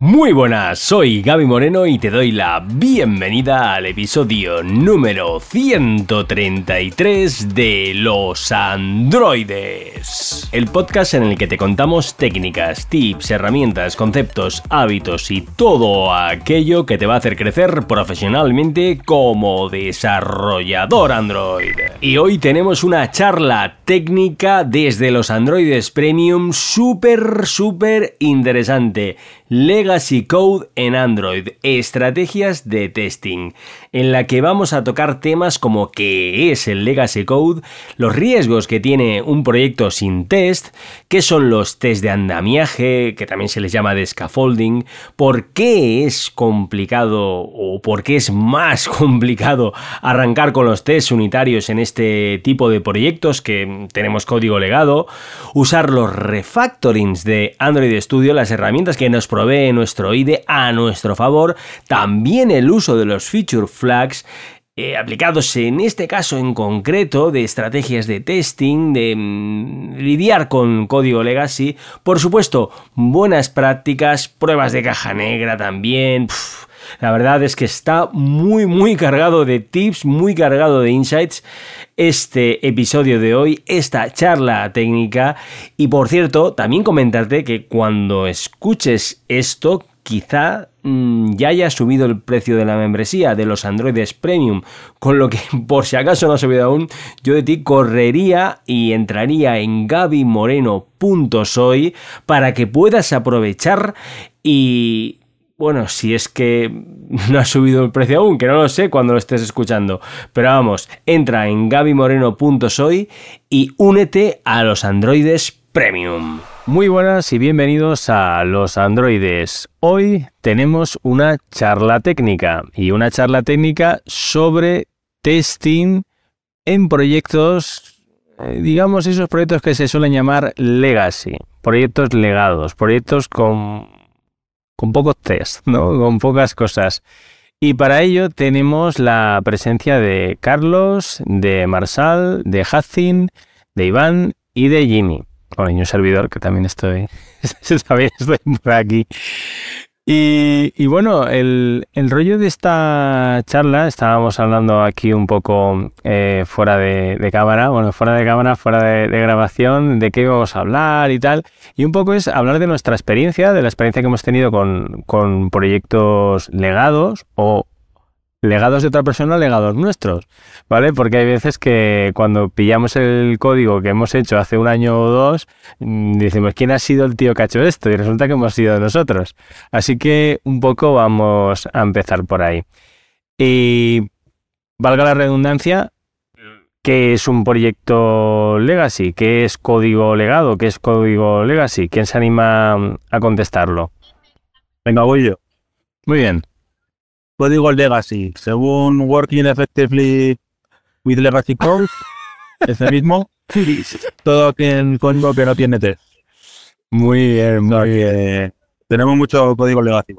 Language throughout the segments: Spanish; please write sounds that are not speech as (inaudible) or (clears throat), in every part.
Muy buenas, soy Gaby Moreno y te doy la bienvenida al episodio número 133 de Los Androides. El podcast en el que te contamos técnicas, tips, herramientas, conceptos, hábitos y todo aquello que te va a hacer crecer profesionalmente como desarrollador Android. Y hoy tenemos una charla técnica desde los Androides Premium súper, súper interesante Legacy Code en Android, estrategias de testing, en la que vamos a tocar temas como qué es el Legacy Code, los riesgos que tiene un proyecto sin test, qué son los test de andamiaje, que también se les llama de scaffolding, por qué es complicado o por qué es más (laughs) complicado arrancar con los tests unitarios en este tipo de proyectos que tenemos código legado, usar los refactorings de Android Studio, las herramientas que nos provee nuestro IDE a nuestro favor, también el uso de los feature flags eh, aplicados en este caso en concreto de estrategias de testing, de mm, lidiar con código legacy, por supuesto, buenas prácticas, pruebas de caja negra también. la verdad es que está muy, muy cargado de tips, muy cargado de insights este episodio de hoy, esta charla técnica. Y por cierto, también comentarte que cuando escuches esto, quizá mm, ya haya subido el precio de la membresía de los Androides Premium, con lo que (laughs) por si acaso no ha subido aún, yo de ti correría y entraría en gabimoreno.soy para que puedas aprovechar y bueno, si es que (laughs) no ha subido el precio aún, que no lo sé cuando lo estés escuchando. Pero vamos, entra en gabimoreno.soy y únete a los androides premium. Muy buenas y bienvenidos a los androides. Hoy tenemos una charla técnica y una charla técnica sobre testing en proyectos, eh, digamos esos proyectos que se suelen llamar legacy, proyectos legados, proyectos con con pocos test, ¿no? (laughs) Con pocas cosas. Y para ello tenemos la presencia de Carlos, de Marsal, de Hacin, de Iván y de Jimmy. Bueno, y servidor que también estoy, (laughs) estoy por aquí. Y, bueno, el, rollo de esta charla, estábamos hablando aquí un poco eh, fuera de, cámara, bueno, fuera de cámara, fuera de, grabación, de qué vamos a hablar y tal. Y un poco es hablar de nuestra experiencia, de la experiencia que hemos tenido con, con proyectos legados o legados de otra persona, legados nuestros, ¿vale? Porque hay veces que cuando pillamos el código que hemos hecho hace un año o dos, mm, decimos, ¿quién ha sido el tío que ha hecho esto? Y resulta que hemos sido nosotros. Así que un poco vamos a empezar por ahí. Y valga la redundancia, ¿qué es un proyecto legacy? ¿Qué es código legado? ¿Qué es código legacy? ¿Quién se anima a contestarlo? Venga, voy yo. Muy bien código legacy, según Working Effectively with Legacy Code, (laughs) ese mismo, todo en código que no tiene test. Muy bien, muy bien. Tenemos mucho código legacy.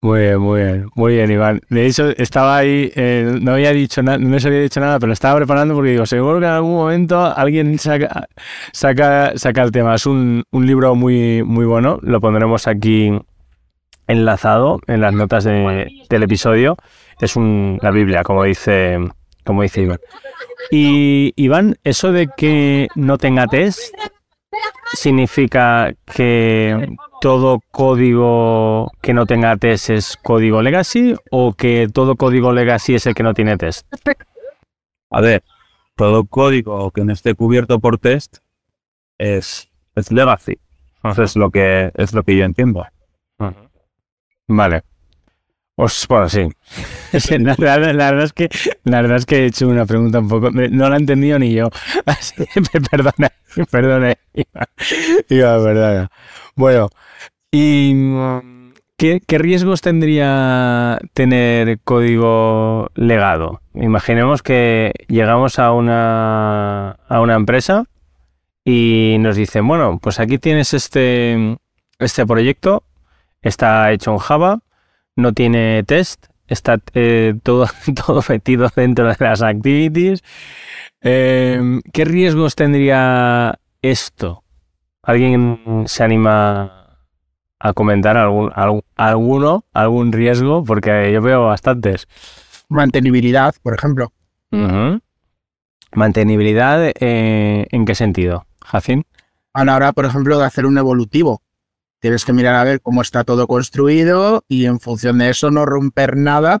Muy bien, muy bien, muy bien, Iván. De hecho, estaba ahí, eh, no había dicho nada, no me había dicho nada, pero estaba preparando porque digo, seguro que en algún momento alguien saca, saca, saca el tema. Es un, un libro muy, muy bueno, lo pondremos aquí enlazado en las notas del episodio. Es un, la Biblia, como dice, como dice Iván. Y Iván, eso de que no tenga test significa que todo código que no tenga test es código legacy o que todo código legacy es el que no tiene test. A ver, todo código que no esté cubierto por test es, es legacy. Eso es lo que es lo que yo entiendo. Vale. Os, bueno, sí. (laughs) la, verdad es que, la verdad es que he hecho una pregunta un poco. No la he entendido ni yo. (laughs) Así, perdona, perdona. (laughs) Iba, Bueno, ¿y qué, qué, riesgos tendría tener código legado? Imaginemos que llegamos a una, a una empresa y nos dicen, bueno, pues aquí tienes este, este proyecto Está hecho en Java, no tiene test, está eh, todo, (laughs) todo metido dentro de las activities. Em, ¿Qué riesgos tendría esto? ¿Alguien se anima a comentar algún, alguno, algún riesgo, porque yo veo bastantes. Mantenibilidad, por ejemplo. Mantenibilidad, eh, ¿en qué sentido, Jacín? A la hora, por ejemplo, de hacer un evolutivo. Tienes que mirar a ver cómo está todo construido y en función de eso no romper nada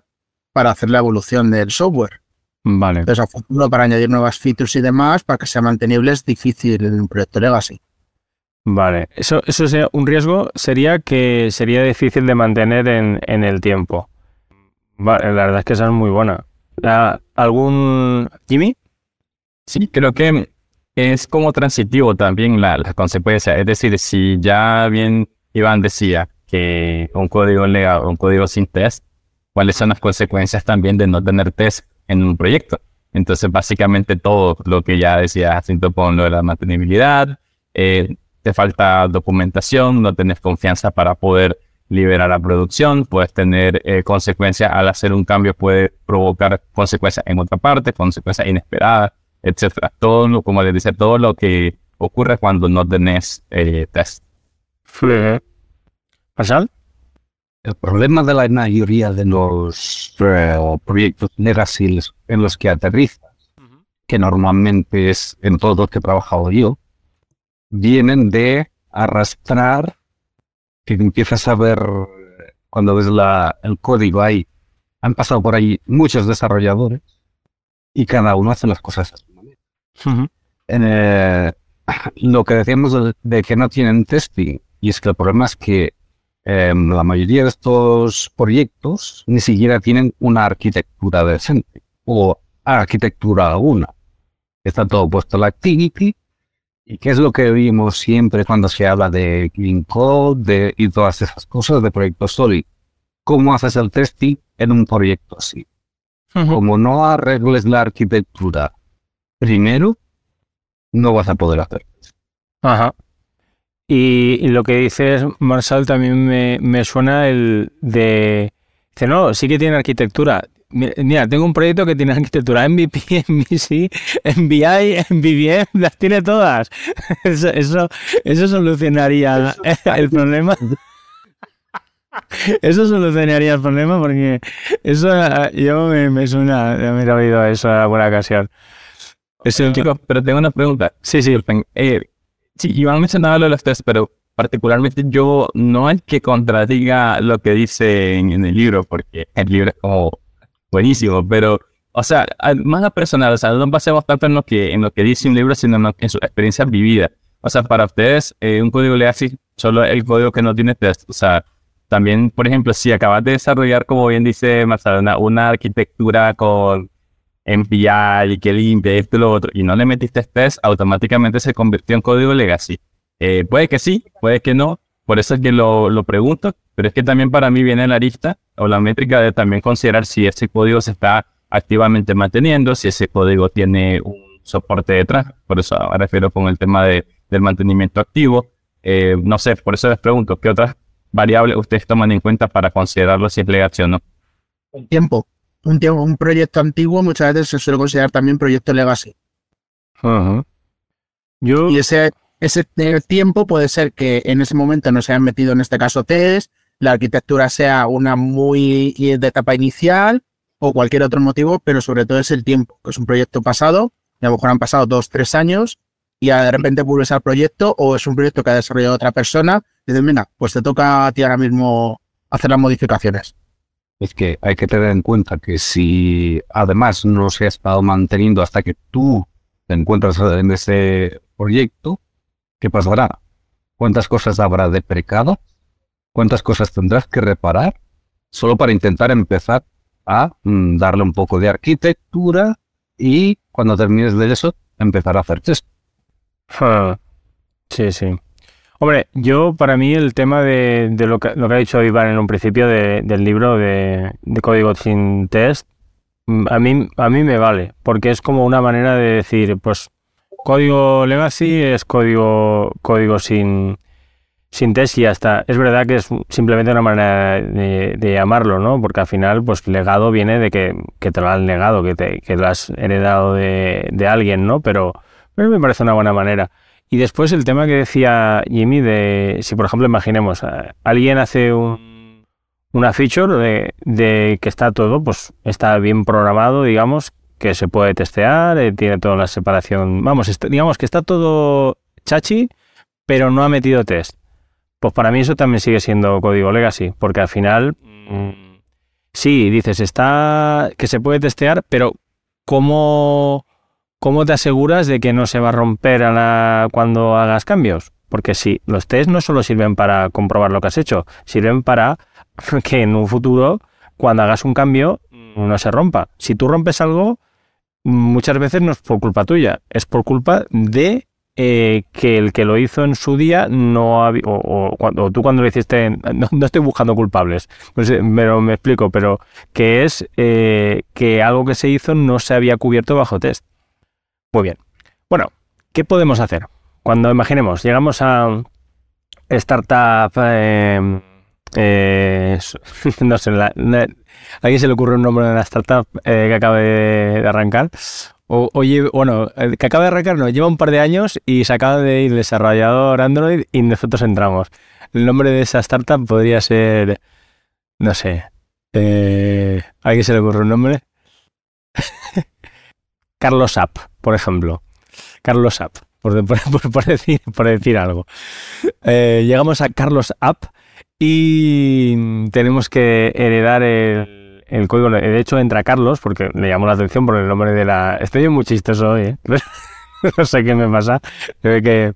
para hacer la evolución del software. Vale. Entonces, a futuro, para añadir nuevas features y demás, para que sea mantenible, es difícil en un proyecto Legacy. Vale, eso, eso sería un riesgo sería que sería difícil de mantener en, en el tiempo. Vale, la verdad es que esa es muy buena. Ah, ¿Algún Jimmy? Sí, creo que es como transitivo también la, la consecuencia. Es decir, si ya bien Iván decía que un código legal, un código sin test, ¿cuáles son las consecuencias también de no tener test en un proyecto? Entonces, básicamente todo lo que ya decía Jacinto con lo de la mantenibilidad, eh, te falta documentación, no tenés confianza para poder liberar la producción, puedes tener eh, consecuencias al hacer un cambio, puede provocar consecuencias en otra parte, consecuencias inesperadas, etcétera. Todo, lo, como les dice, todo lo que ocurre cuando no tenés eh, test. ¿Pasal? El problema de la mayoría de los eh, proyectos legacy en los que aterrizas, que normalmente es en todos los que he trabajado yo, vienen de arrastrar, que empiezas a ver cuando ves la, el código ahí, han pasado por ahí muchos desarrolladores y cada uno hace las cosas a su manera. Eh, (clears throat) lo que decíamos de, que no tienen testing, y es que el problema es que em, la mayoría de estos proyectos ni siquiera tienen una arquitectura decente o arquitectura alguna. Está todo puesto en la activity ¿Y qué es lo que vimos siempre cuando se habla de Clean Code de, y todas esas cosas de proyectos sólidos? ¿Cómo haces el testing en un proyecto así? Como no arregles la arquitectura primero, no vas a poder hacer. Ajá. Y, lo que dices, Marshall, también me, me suena el de... Dice, no, sí que tiene arquitectura. Mira, tengo un proyecto que tiene (laughs) arquitectura MVP, MVC, MVI, MVVM, las tiene todas. (laughs) Eso, eso, eso solucionaría el problema. (laughs) Eso solucionaría el problema porque eso yo me, me suena de haber oído eso en alguna ocasión. Es un chico, pero tengo una pregunta. Sí, sí. Eh, sí, Iván mencionaba lo de los test, pero particularmente yo no hay que contradiga lo que dice en el libro, porque el libro es como buenísimo, pero, o sea, más a personal, o sea, no basemos tanto en lo que, en lo que dice un libro, sino en, su experiencia vivida. O sea, para ustedes, eh, un código legacy solo el código que no tiene test. O sea, también, por ejemplo, si acabas de desarrollar, como bien dice Marcelo, una, arquitectura con MPI y que limpia esto y lo otro, y no le metiste test, automáticamente se convirtió en código legacy. Eh, puede que sí, puede que no, por eso es que lo, lo pregunto, pero es que también para mí viene la lista o la métrica de también considerar si ese código se está activamente manteniendo, si ese código tiene un soporte detrás. Por eso me refiero con el tema de, del mantenimiento activo. Eh, no sé, por eso les pregunto, ¿qué otras variables ustedes toman en cuenta para considerarlo si es legacy o no? El tiempo. Un, tiempo, un proyecto antiguo muchas veces se suele considerar también proyecto legacy. Yo... Y ese, ese tiempo puede ser que en ese momento no se hayan metido en este caso test, la arquitectura sea una muy de etapa inicial o cualquier otro motivo, pero sobre todo es el tiempo, que es un proyecto pasado, y a lo mejor han pasado dos, tres años, y de repente vuelves al proyecto, o es un proyecto que ha desarrollado otra persona, y dices, mira, pues te toca a ti ahora mismo hacer las modificaciones. Es que hay que tener en cuenta que si además no se ha estado manteniendo hasta que tú te encuentras en ese proyecto, ¿qué pasará? ¿Cuántas cosas habrá de precado cuántas cosas tendrás que reparar solo para intentar empezar a mm, darle un poco de arquitectura y cuando termines de eso empezar a hacer test. (laughs) Sí, sí. Hombre, yo para mí el tema de, lo, que, lo, que, ha dicho Iván en un principio del libro de, código sin test, mm, a mí, a mí me vale, porque es como una manera de decir, pues código legacy es código, código sin, sin test y hasta es verdad que es simplemente una manera de, llamarlo, ¿no? Porque al final, pues legado viene de que, te lo han legado, que, te, que lo has heredado de, alguien, ¿no? Pero, me parece una buena manera. Y después el tema que decía Jimmy de si, por ejemplo, imaginemos, eh, alguien hace un, una feature de, de que está todo, pues está bien programado, digamos, que se puede testear, eh, tiene toda la separación, vamos, está- digamos que está todo chachi, pero no ha metido test. Pues para mí eso también sigue siendo código legacy, porque al final, mm, sí, dices, está que se puede testear, pero ¿cómo, cómo te aseguras de que no se va a romper a la- cuando hagas cambios? Porque sí, los tests no solo sirven para comprobar lo que has hecho, sirven para (laughs) que en un futuro, cuando hagas un cambio, no se rompa. Si tú rompes algo, muchas veces no es por culpa tuya, es por culpa de eh, que el que lo hizo en su día no había, o, o cuando, o tú cuando lo hiciste, (laughs) no, no estoy buscando culpables, no sé, pero me explico, pero que es eh, que algo que se hizo no se había cubierto bajo test. Muy bien. Bueno, ¿qué podemos hacer? Cuando imaginemos, llegamos a startup, eh, eh, (laughs) no sé, la- ¿a alguien se le ocurre un nombre de una startup eh, que acaba de, arrancar? O, oye, bueno, que acaba de arrancar, no, lleva un par de años y se acaba de ir desarrollador Android y nosotros entramos. El nombre de esa startup podría ser, no sé, eh, ¿a alguien se le ocurre un nombre? (laughs) Carlos App, por ejemplo. Carlos App, (laughs) por, por- por- decir, por decir algo. Eh, llegamos a Carlos App y tenemos que heredar el, código. De hecho, entra Carlos, porque le llamó la atención por el nombre de la... Estoy muy chistoso hoy, ¿eh? (laughs) no sé qué me pasa. Que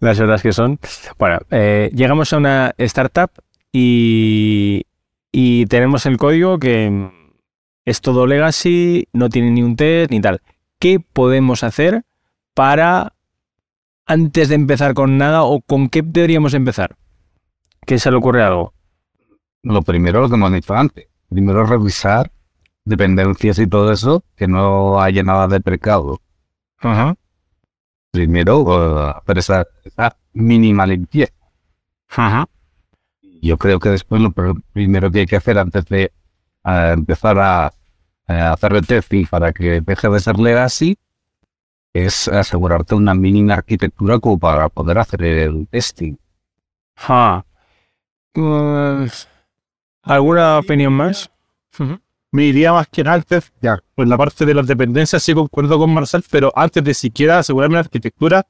las horas que son. Bueno, eh, llegamos a una startup y, y tenemos el código que es todo legacy, no tiene ni un test ni tal. ¿Qué podemos hacer para, antes de empezar con nada, o con qué deberíamos empezar? ¿Qué se le ocurre algo? Lo primero, lo que hemos dicho antes. Primero revisar dependencias y todo eso, que no haya nada de precado. Ajá. Primero, hacer esa, esa mínima limpieza. Ajá. Yo creo que después lo pr- primero que hay que hacer antes de eh, empezar a, a hacer el testing para que deje de ser legacy es asegurarte una mínima arquitectura como para poder hacer el testing. Pues, ¿Alguna opinión más? Me iría más que antes, ya, pues la parte de las dependencias sí concuerdo con Marcel, pero antes de siquiera asegurarme la arquitectura,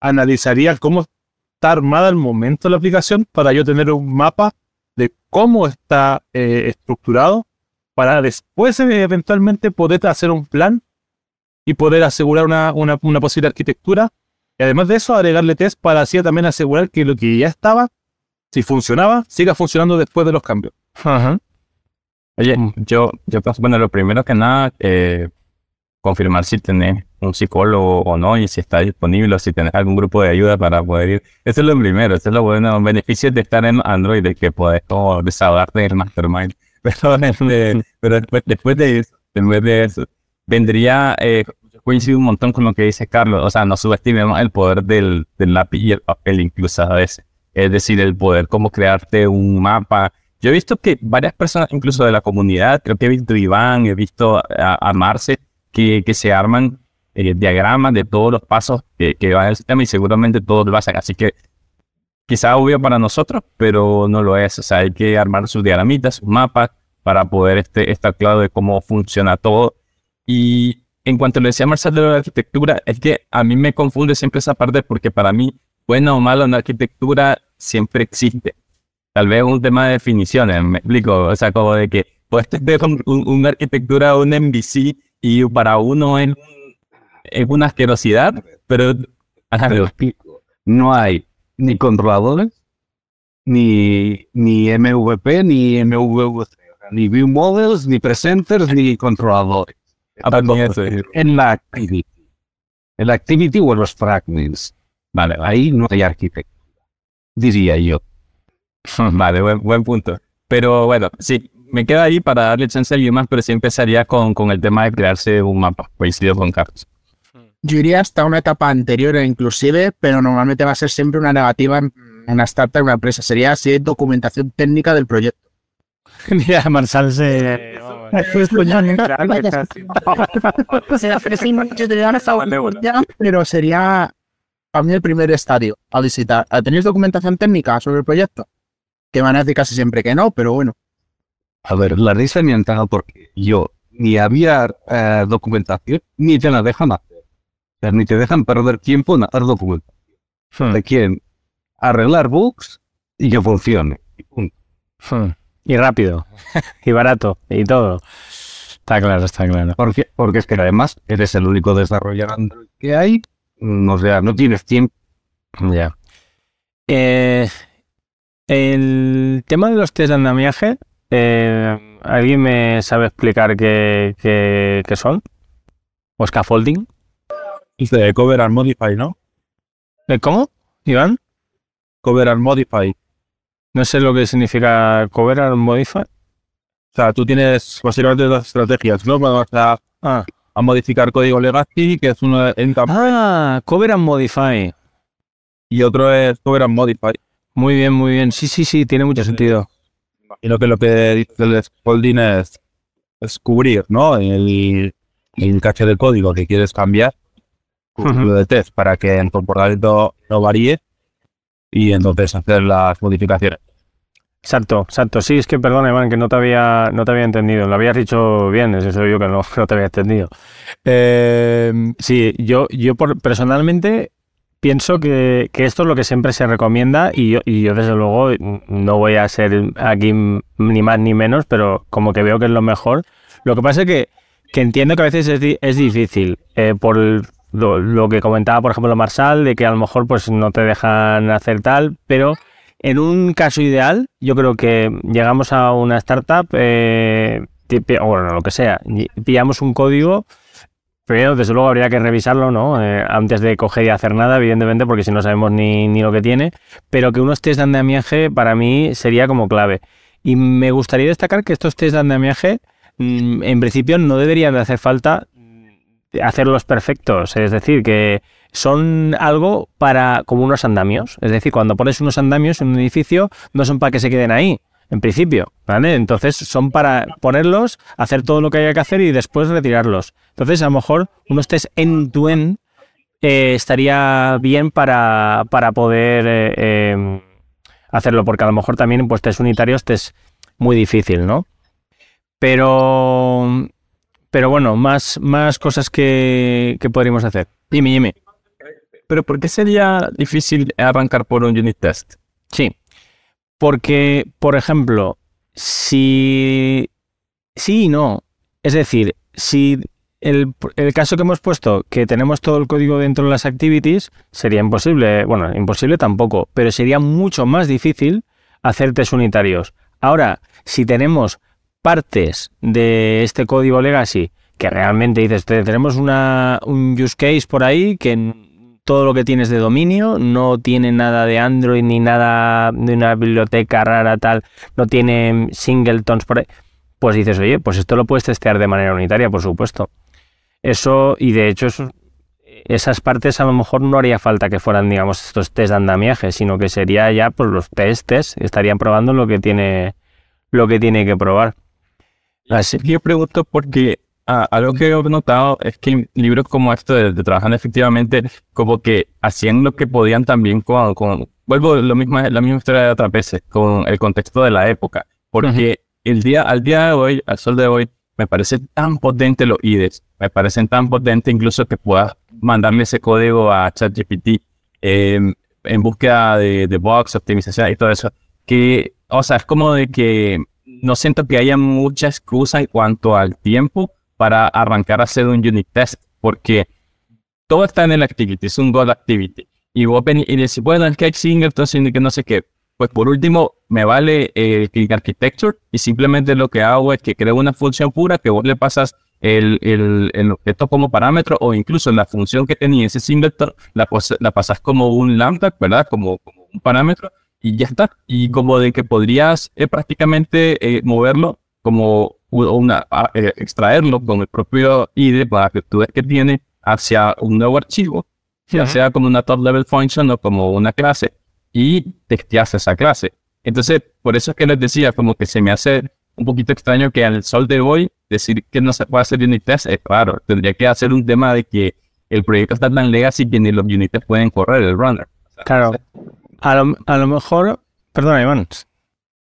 analizaría cómo está armada al momento la aplicación para yo tener un mapa cómo está eh, estructurado para después eh, eventualmente poder hacer un plan y poder asegurar una, una, una posible arquitectura. Y además de eso, agregarle test para así también asegurar que lo que ya estaba, si funcionaba, siga funcionando después de los cambios. Ajá. Oye, Mm. yo, yo bueno, lo primero que nada, eh, confirmar si tenés un psicólogo o no y si está disponible o si tenés algún grupo de ayuda para poder ir. Eso es lo primero, eso es lo bueno, los beneficios de estar en Android, de que podés como desahogarte del mastermind. (laughs) Pero, este, pero después, después de eso, después de eso, vendría, eh, coincido un montón con lo que dice Carlos, o sea, no subestimemos el poder del, del lápiz y el papel incluso a veces. Es decir, el poder como crearte un mapa. Yo he visto que varias personas, incluso de la comunidad, creo que he visto Iván, he visto a, a Marce, que, que se arman eh, diagramas de todos los pasos que, va el sistema y seguramente todos lo hacen. Así que quizá obvio para nosotros, pero no lo es. O sea, hay que armar sus diagramitas, sus mapas para poder este, estar claro de cómo funciona todo. Y en cuanto le decía Marcel de la arquitectura, es que a mí me confunde siempre esa parte porque para mí, buena o mala, una arquitectura siempre existe. Tal vez un tema de definiciones, me explico. O sea, como de que puedes tener (laughs) un- un- una arquitectura, un MVC, y para uno es, un- es una asquerosidad, pero... No hay ni controladores, ni, ni MVP, ni MVC, ni view models, ni presenters, ni controladores. Ah, pues En la activity. En la activity o en los fragments. Vale, vale. Ahí no hay arquitectura. Diría yo. (laughs) Vale, buen, buen punto. Pero bueno, sí, me queda ahí para darle chance a alguien más, pero sí empezaría con, con el tema de crearse un mapa. Coincido con Carlos. Yo iría hasta una etapa anterior inclusive, pero normalmente va a ser siempre una negativa en una startup, en una empresa. Sería así documentación técnica del proyecto. (laughs) Mira, Marsal se... Pero sería para mí el primer estadio a visitar. ¿Tenéis documentación técnica sobre el proyecto? Que van a decir casi siempre que no, pero bueno. A ver, la risa me ha entrado porque yo ni había eh, documentación ni te la dejan hacer. Sea, ni te dejan perder tiempo en hacer documentación. Hmm, Te quieren arreglar bugs y que funcione. Y punto. hmm. Y rápido. (laughs) y barato. Y todo. Está claro, está claro. Porque, porque es que además eres el único desarrollador Android que hay. O sea, no tienes tiempo. Ya. Eh, el tema de los test de andamiaje, eh, ¿alguien me sabe explicar qué, qué- qué son? ¿O scaffolding? Dice Cover and Modify, ¿no? ¿Eh, ¿Cómo, Iván? Cover and Modify. No sé lo que significa cover and modify. O sea, tú tienes básicamente dos estrategias, ¿no? Vas a, Ah, a modificar código legacy, que es uno en ah cover and modify. y otro es Cover and Modify. Muy bien, muy bien. Sí, sí, sí, tiene mucho sentido. Imagino que lo que dice el scaffolding es, es cubrir, ¿no? El, el caché del código que quieres cambiar, cubrirlo de test para que el comportamiento no varíe y entonces hacer las modificaciones. Exacto, exacto. Sí, es que perdona, Iván, que no te había, no te había entendido. Lo habías dicho bien, es eso yo que no, (laughs) no te había entendido. Eh, sí, yo, yo por- personalmente pienso que, que esto es lo que siempre se recomienda y yo, y yo desde luego no voy a ser aquí ni más ni menos, pero como que veo que es lo mejor. Lo que pasa es que, que entiendo que a veces es, di- es difícil eh, por el- lo, que comentaba, por ejemplo, Marsal, de que a lo mejor pues no te dejan hacer tal, pero en un caso ideal, yo creo que llegamos a una startup, eh, o bueno, lo que sea, pillamos un código, primero, desde luego, habría que revisarlo, ¿no? Eh, antes de coger y hacer nada, evidentemente, porque si no sabemos ni, ni lo que tiene, pero que unos test de andamiaje para mí sería como clave. Y me gustaría destacar que estos test de andamiaje, mm, en principio, no deberían de hacer falta hacerlos perfectos, es decir, que son algo para como unos andamios, es decir, cuando pones unos andamios en un edificio no son para que se queden ahí, en principio, ¿vale? Entonces son para ponerlos, hacer todo lo que haya que hacer y después retirarlos. Entonces, a lo mejor unos test end-to-end eh, estaría bien para, para poder eh, eh, hacerlo, porque a lo mejor también pues test unitarios te es muy difícil, ¿no? Pero pero bueno, más, más cosas que, que podríamos hacer. Dime, dime. Pero ¿por qué sería difícil arrancar por un unit test? Sí. Porque, por ejemplo, si. Sí y no. Es decir, si el, el caso que hemos puesto, que tenemos todo el código dentro de las activities, sería imposible. Bueno, imposible tampoco, pero sería mucho más difícil hacer test unitarios. Ahora, si tenemos partes de este código legacy que realmente dices, "Te- tenemos una, un use case por ahí que todo lo que tienes de dominio no tiene nada de Android ni nada de una biblioteca rara tal, no tiene singletons por ahí, pues dices, oye, pues esto lo puedes testear de manera unitaria, por supuesto. Eso, y de hecho, esas partes a lo mejor no haría falta que fueran, digamos, estos test de andamiaje, sino que sería ya pues los testes, estarían probando lo que tiene, lo que tiene que probar. Así. Yo pregunto porque ah, algo que he notado es que libros como esto de, de Trabajando Efectivamente, como que hacían lo que podían también con, con- vuelvo lo mismo, la misma historia de otras veces, con el contexto de la época. Porque el día, al día de hoy, al sol de hoy, me parece tan potente los IDEs, me parecen tan potentes incluso que puedas mandarle ese código a ChatGPT eh, en búsqueda de, de bugs, optimización y todo eso, que, o sea, es como de que no siento que haya mucha excusa en cuanto al tiempo para arrancar a hacer un unit test, porque todo está en el activity, es un goal activity. Y vos venís y decís, bueno, es que hay singletons y que no sé qué. Pues por último, me vale el click architecture y simplemente lo que hago es que creo una función pura que vos le pasas el, el, el objeto como parámetro o incluso la función que tenía ese singleton la, la pasas como un lambda, ¿verdad? Como, como un parámetro y ya está. Y como de que podrías eh, prácticamente eh, moverlo como una, eh, extraerlo con el propio IDE para que tú ves que tiene hacia un nuevo archivo, ya sea como una top level function o como una clase, y testeas esa clase. Entonces, por eso es que les decía, como que se me hace un poquito extraño que al sol de hoy decir que no se puede hacer unit test, es claro, tendría que hacer un tema de que el proyecto está tan legacy que ni los units pueden correr el runner. Claro. A lo, a lo mejor. Perdona, Iván.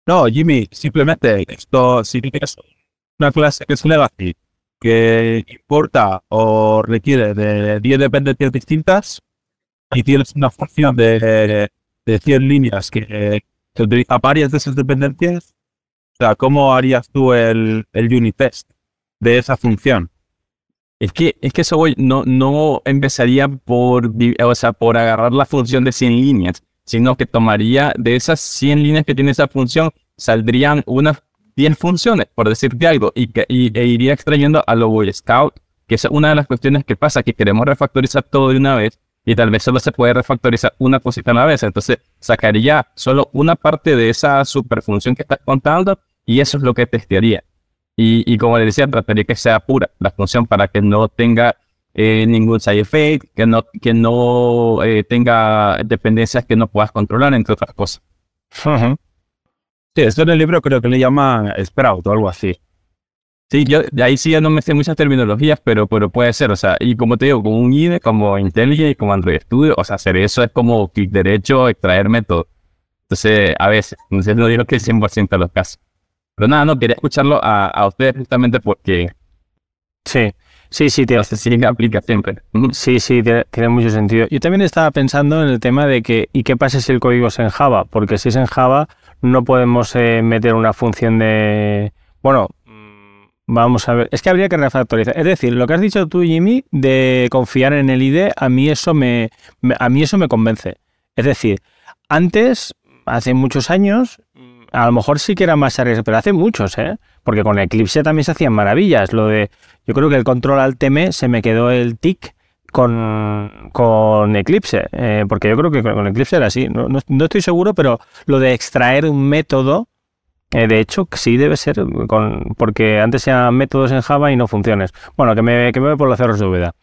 No, Jimmy, simplemente esto, si tienes una clase que es legacy, que importa o requiere de 10 dependencias distintas, y tienes una función de, de 100 líneas que, que utiliza varias de esas dependencias, o sea, ¿cómo harías tú el, el unit test de esa función? Es que, es que eso voy, no, no empezaría por, o sea, por agarrar la función de 100 líneas, sino que tomaría de esas 100 líneas que tiene esa función, saldrían unas 10 funciones, por decirte algo, y, que, y- e iría extrayendo a lo Boy Scout, que es una de las cuestiones que pasa, que queremos refactorizar todo de una vez, y tal vez solo se puede refactorizar una cosita a la vez, entonces sacaría solo una parte de esa superfunción que estás contando, y eso es lo que testearía. Y, y como les decía, trataría que sea pura la función para que no tenga eh, ningún side effect, que no, que no eh, tenga dependencias que no puedas controlar, entre otras cosas. Ujú. Sí, esto en el libro creo que le llaman Sprout o algo así. Sí, yo de ahí sí ya no me sé muchas terminologías, pero, pero puede ser, o sea, y como te digo, con un IDE, como IntelliJ, como Android Studio, o sea, hacer eso es como clic derecho, extraer método. Entonces, a veces, entonces no digo que 100% de los casos. Pero nada, no, quería escucharlo a, a ustedes justamente porque Sí, sí, sí, tío. este sí aplica siempre. Sí, sí, tiene, tiene mucho sentido. Yo también estaba pensando en el tema de que, ¿y qué pasa si el código es en Java? Porque si es en Java, no podemos eh, meter una función de. Bueno, mm, vamos a ver. Es que habría que refactorizar. Es decir, lo que has dicho tú, Jimmy, de confiar en el IDE, a mí eso me, me- a mí eso me convence. Es decir, antes, hace muchos años, a lo mejor sí que era más arriesgado, pero hace muchos, ¿eh? Porque con Eclipse también se hacían maravillas. Lo de, yo creo que el control alt M se me quedó el tic con, con Eclipse, eh, porque yo creo que con Eclipse era así. No, no- estoy seguro, pero lo de extraer un método, eh, de hecho, sí debe ser, con, porque antes eran métodos en Java y no funciones. Bueno, que me, que me voy por los cerros de Úbeda.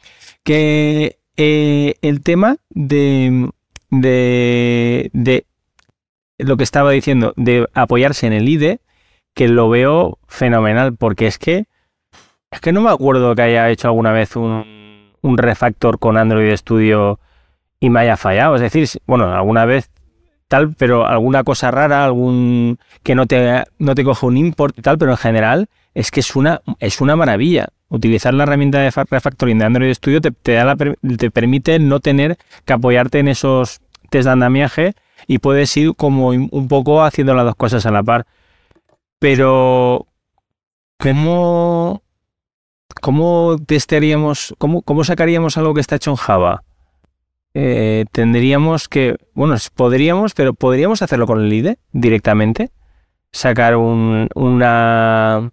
Que eh, el tema de, de, de lo que estaba diciendo, de apoyarse en el IDE, que lo veo fenomenal, porque es que es que no me acuerdo que haya hecho alguna vez un, un refactor con Android Studio y me haya fallado. Es decir, bueno, alguna vez tal, pero alguna cosa rara, algún que no te, no te coge un import y tal, pero en general es que es una, es una maravilla. Utilizar la herramienta de fa- refactoring de Android Studio te, te da la te permite no tener que apoyarte en esos test de andamiaje y puedes ir como un poco haciendo las dos cosas a la par. Pero, ¿cómo, cómo testearíamos, cómo, cómo sacaríamos algo que está hecho en Java? Eh, tendríamos que, bueno, podríamos, pero podríamos hacerlo con el IDE directamente. Sacar un- una,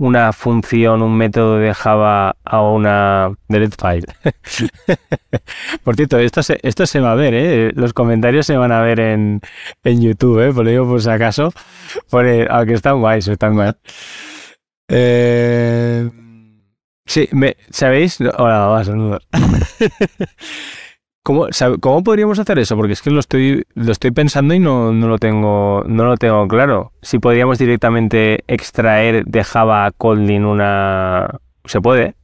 una función, un método de Java a una delete file. (laughs) Por cierto, esto se, esto se va a ver, ¿eh? Los comentarios se van a ver en, en YouTube, ¿eh? Por lo digo por si acaso. Pone, aunque están guays, están guays. (laughs) Eh, sí, me- ¿sabéis? Hola, va, saludos. (laughs) ¿Cómo, ¿Cómo podríamos hacer eso? Porque es que lo estoy, lo estoy pensando y no, no lo tengo, no lo tengo claro. Si podríamos directamente extraer de Java a Kotlin una... Se puede.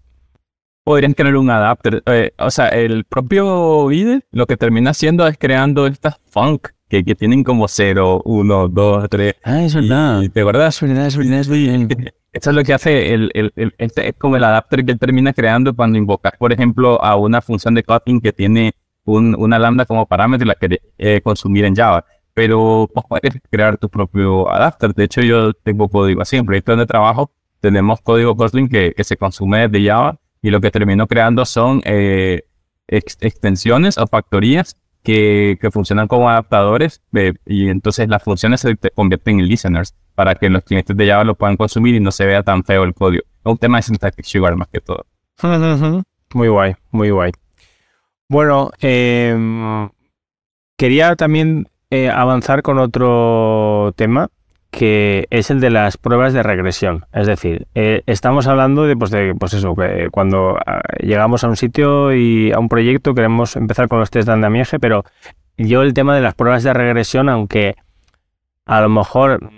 podrían crear un adapter. eh, o sea, el propio IDE lo que termina haciendo es creando estas funk que, que tienen como 0, 1, 2, 3. Ah, es Y, ¿Te acuerdas? Es verdad, es verdad, es verdad. (laughs) Eso es lo que hace el, el, el- este es como el adapter que él termina creando cuando invocas, por ejemplo, a una función de Kotlin que tiene un- una lambda como parámetro y la querés eh, consumir en Java. Pero vos puedes crear tu propio adapter. De hecho, yo tengo código así. En el proyecto donde trabajo, tenemos código Kotlin que, que se consume desde Java y lo que termino creando son eh, ex- extensiones o factorías que, que funcionan como adaptadores eh, y entonces las funciones se te convierten en listeners para que los clientes de Java lo puedan consumir y no se vea tan feo el código. Es un tema de synthetic sugar más que todo. Muy guay, muy guay. Bueno, em, quería también eh, avanzar con otro tema que es el de las pruebas de regresión. Es decir, eh, estamos hablando de, pues, de, pues eso, que cuando ah, llegamos a un sitio y a un proyecto queremos empezar con los test de andamiaje, pero yo el tema de las pruebas de regresión, aunque a lo mejor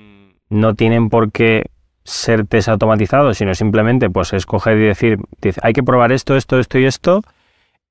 no tienen por qué ser test automatizados, sino simplemente pues escoger y decir, hay que probar esto, esto, esto y esto,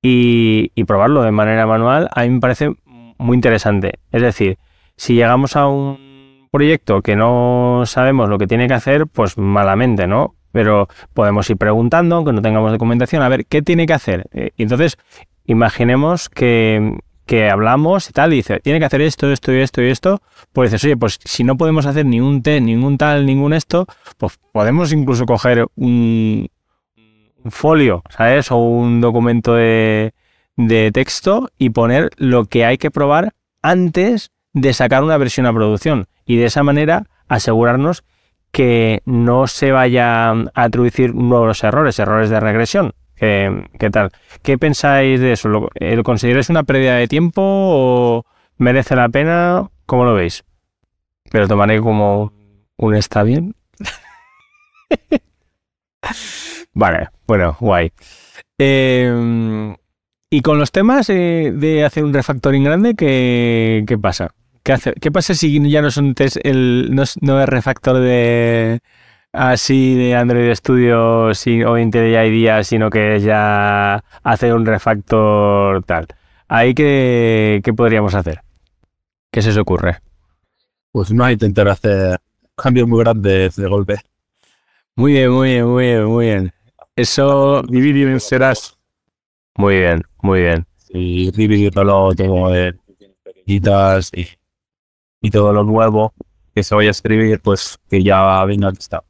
y, probarlo de manera manual, a mí me parece muy interesante. Es decir, si llegamos a un proyecto que no sabemos lo que tiene que hacer, pues malamente, ¿no? Pero podemos ir preguntando, aunque no tengamos documentación, a ver qué tiene que hacer. Eh, Y entonces, imaginemos que, que hablamos y tal, y dice, tiene que hacer esto, esto y esto y esto, pues dices, oye, pues si no podemos hacer ningún test, ningún tal, ningún esto, pues podemos incluso coger un, un folio, ¿sabes? O un documento de, de texto y poner lo que hay que probar antes de sacar una versión a producción. Y de esa manera asegurarnos que no se vaya a introducir nuevos errores, errores de regresión. ¿Qué, qué tal? ¿Qué pensáis de eso? ¿Lo, ¿Lo consideráis una pérdida de tiempo o merece la pena? ¿Cómo lo veis? Pero tomaré como un está bien. (laughs) vale, bueno, guay. Eh, y con los temas eh, de hacer un refactoring grande, ¿qué, qué pasa? ¿Qué, hace, ¿Qué pasa si ya no son test, el, no, es- no es refactor de así de Android Studio si- o Intel IDEA, sino que es ya hacer un refactor tal? Ahí qué, qué podríamos hacer? ¿Qué se os ocurre? Pues no hay que intentar hacer cambios muy grandes de golpe. Muy bien, muy bien, muy bien, muy bien. Eso, Dividir y vencerás muy bien, muy bien. y dividirlo todo en pequeñitas y, y todo lo nuevo que se vaya a escribir, pues que ya venga listado.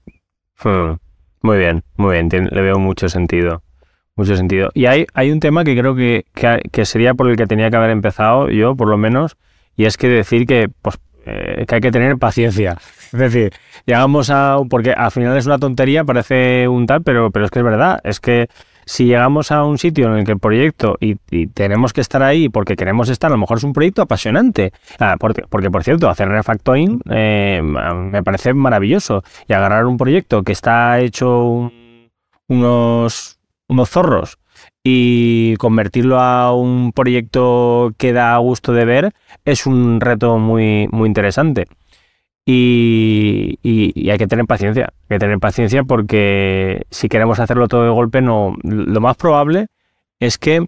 Hmm, Muy bien, muy bien, tien- le veo mucho sentido. Mucho sentido. Y hay, hay un tema que creo que, que, que sería por el que tenía que haber empezado yo, por lo menos, y es que decir que, pues, eh, que hay que tener paciencia. (laughs) Es decir, llegamos a. Porque al final es una tontería, parece un tal, pero, pero es que es verdad. Es que si llegamos a un sitio en el que el proyecto y, tenemos que estar ahí porque queremos estar, a lo mejor es un proyecto apasionante. Ah, porque, por cierto, hacer refactoring eh, me parece maravilloso. Y agarrar un proyecto que está hecho un- unos, unos zorros y convertirlo a un proyecto que da gusto de ver es un reto muy, muy interesante. Y, hay que tener paciencia, hay que tener paciencia porque si queremos hacerlo todo de golpe, no, lo más probable es que,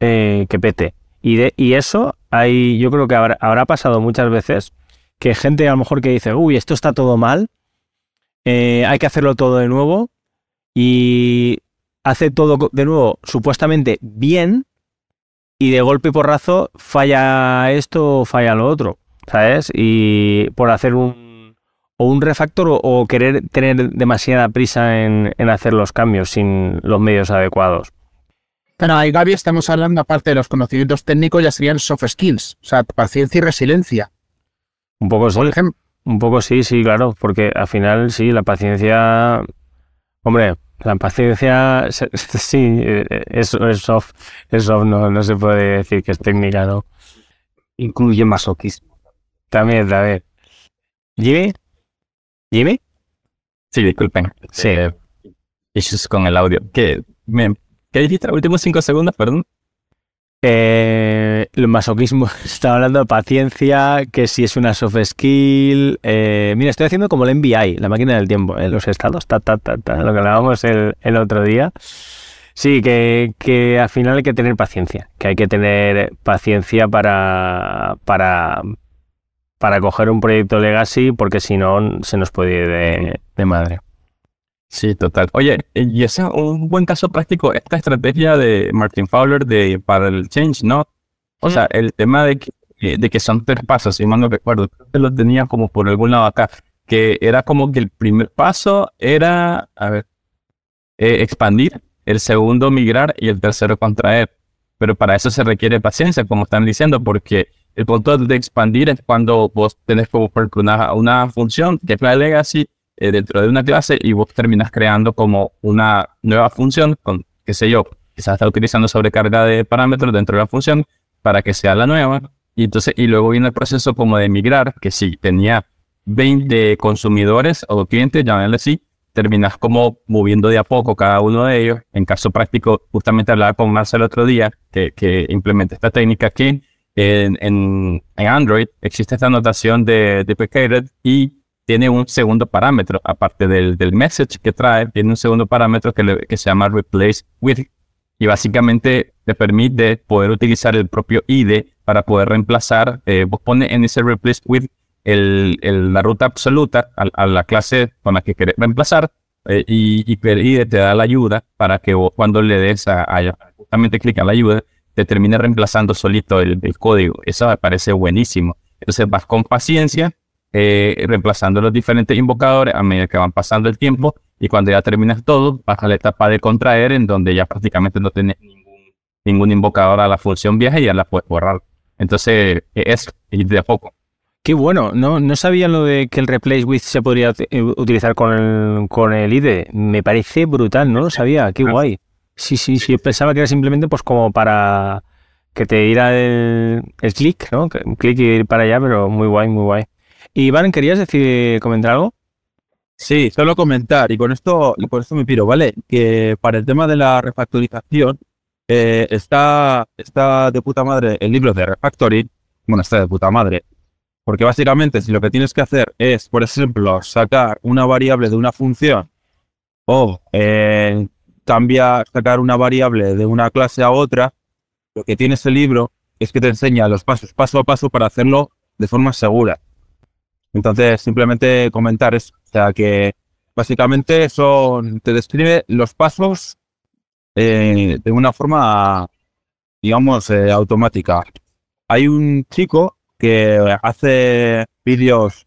eh, que pete. Y, de, y eso hay, yo creo que habrá, habrá pasado muchas veces que gente a lo mejor que dice, uy, esto está todo mal, eh, hay que hacerlo todo de nuevo y hace todo de nuevo supuestamente bien y de golpe y porrazo falla esto o falla lo otro, ¿sabes? Y por hacer un o un refactor o, o querer tener demasiada prisa en, en hacer los cambios sin los medios adecuados. Pero ahí, Gaby, estamos hablando, aparte de los conocimientos técnicos, ya serían soft skills, o sea, paciencia y resiliencia. Un poco sí, Por ejemplo, un poco sí, sí, claro, porque al final sí, la paciencia, hombre, la paciencia (laughs) sí, eh, es, es soft, es soft, no, no se puede decir que es técnica, ¿no? Incluye masoquismo. También, también. ¿Jimmy? ¿Jimmy? Sí, disculpen. Sí. Eh, issues con el audio. ¿Qué, me, ¿qué dijiste los últimos cinco segundos? Perdón. Eh, el masoquismo, (laughs) estaba hablando de paciencia, que si es una soft skill. eh, mira, estoy haciendo como el NBI, la máquina del tiempo, en los estados, ta, ta, ta, ta, lo que hablábamos el, el otro día. Sí, que, que al final hay que tener paciencia, que hay que tener paciencia para, para, para coger un proyecto legacy, porque si no se nos puede ir de madre. Sí, total. Oye, eh, y ese es un buen caso práctico, esta estrategia de Martin Fowler de, para el change, ¿no? O sea, el tema de que, eh, de que son tres pasos, si mal no recuerdo, creo que lo tenía como por algún lado acá, que era como que el primer paso era, a ver, eh, expandir, el segundo migrar y el tercero contraer. Pero para eso se requiere paciencia, como están diciendo, porque el punto de expandir es cuando vos tenés como por ejemplo, una, una función que es la legacy eh, dentro de una clase y vos terminas creando como una nueva función con, qué sé yo, quizás está utilizando sobrecarga de parámetros dentro de la función para que sea la nueva. Y entonces, y luego viene el proceso como de migrar, que si tenía 20 consumidores o clientes, llamémosle así, terminas como moviendo de a poco cada uno de ellos. En caso práctico, justamente hablaba con Marcel el otro día, que, que implementa esta técnica que en, en, en Android existe esta notación de deprecated y tiene un segundo parámetro, aparte del, del message que trae, tiene un segundo parámetro que, le- que se llama replace with. y básicamente te permite poder utilizar el propio IDE para poder reemplazar, eh, vos pones en ese replace with el, la ruta absoluta a, la clase con la que querés reemplazar eh, y, y IDE te da la ayuda para que vos cuando le des a, justamente clic a la ayuda te termine reemplazando solito el, el, código. Eso me parece buenísimo. Entonces vas con paciencia eh, reemplazando los diferentes invocadores a medida que van pasando el tiempo y cuando ya terminas todo, vas a la etapa de contraer en donde ya prácticamente no tienes ningún, ningún invocador a la función vieja y ya la puedes borrar. Entonces, es y de a poco. Qué bueno, no, no sabía lo de que el replace with se podría eh, utilizar con el, con el IDE. Me parece brutal, no lo sabía, qué guay. Sí, sí, sí, pensaba que era simplemente pues como para que te diera el, el clic, ¿no? Clic y ir para allá, pero muy guay, muy guay. Iván, ¿querías decir, comentar algo? Sí, solo comentar, y con esto, y con esto me piro, ¿vale? Que para el tema de la refactorización, eh, está, está de puta madre el libro de refactoring, bueno, está de puta madre, porque básicamente si lo que tienes que hacer es, por ejemplo, sacar una variable de una función o eh, cambiar, sacar una variable de una clase a otra, lo que tiene ese libro es que te enseña los pasos paso a paso para hacerlo de forma segura. Entonces, simplemente comentar eso. O sea, que básicamente son, te describe los pasos eh, de una forma, digamos, eh, automática. Hay un chico que hace vídeos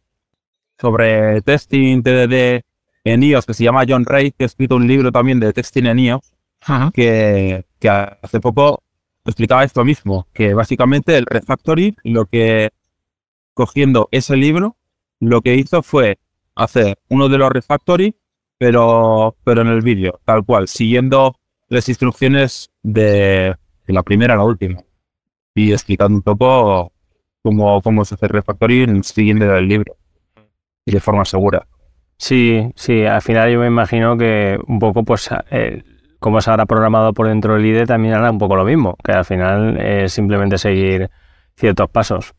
sobre testing TDD en iOS que se llama John Ray, que ha escrito un libro también de testing en iOS, que, que hace poco explicaba esto mismo, que básicamente el refactoring, lo que cogiendo ese libro, lo que hizo fue hacer uno de los refactory, pero, pero en el vídeo, tal cual, siguiendo las instrucciones de, la primera a la última. Y explicando un poco cómo, cómo se hace refactoring siguiendo el libro. Y de forma segura. Sí, sí, al final yo me imagino que un poco, pues, eh, como se habrá programado por dentro del IDE, también hará un poco lo mismo, que al final es simplemente seguir ciertos pasos.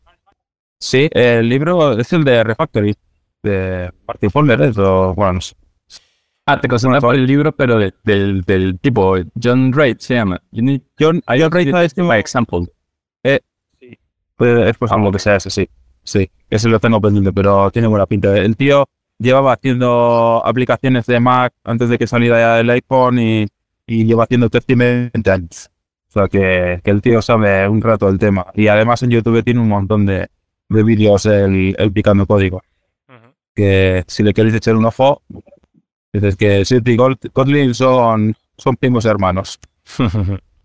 Sí, el libro es el de Refactory, de Martin Fowler, ¿eh? o bueno, no sé. Ah, te consideras por el libro, pero del, del tipo John Wright se llama. John, John Wright este by example. Eh, sí. Puede, es posible que sea ese, sí. Sí, ese lo tengo pendiente, pero tiene buena pinta. El tío llevaba haciendo aplicaciones de Mac antes de que saliera ya el iPhone y, y lleva haciendo testing 20 años. O sea que, que el tío sabe un rato del tema. Y además en YouTube tiene un montón de, de vídeos el, picando código. Que si le queréis echar un ojo, dices que Swift y Kotlin son, son primos hermanos. (laughs)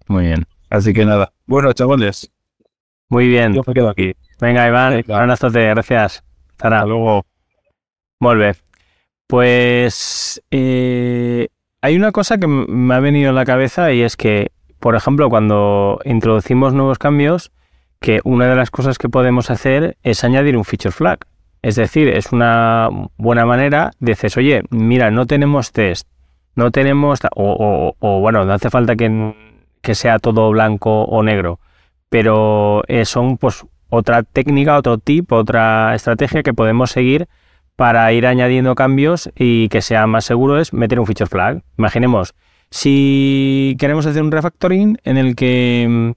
Muy bien. Así que nada. Bueno, chavales. Muy bien. Yo me quedo aquí. Venga, Iván. Buenas tardes. Gracias. Hasta luego. Vuelve. Pues eh, hay una cosa que me ha venido a la cabeza y es que, por ejemplo, cuando introducimos nuevos cambios, que una de las cosas que podemos hacer es añadir un feature flag. Es decir, es una buena manera de decir, oye, mira, no tenemos test, no tenemos, o, bueno, no hace falta que, que, sea todo blanco o negro, pero son pues otra técnica, otro tip, otra estrategia que podemos seguir para ir añadiendo cambios y que sea más seguro es meter un feature flag. Imaginemos, si queremos hacer un refactoring en el que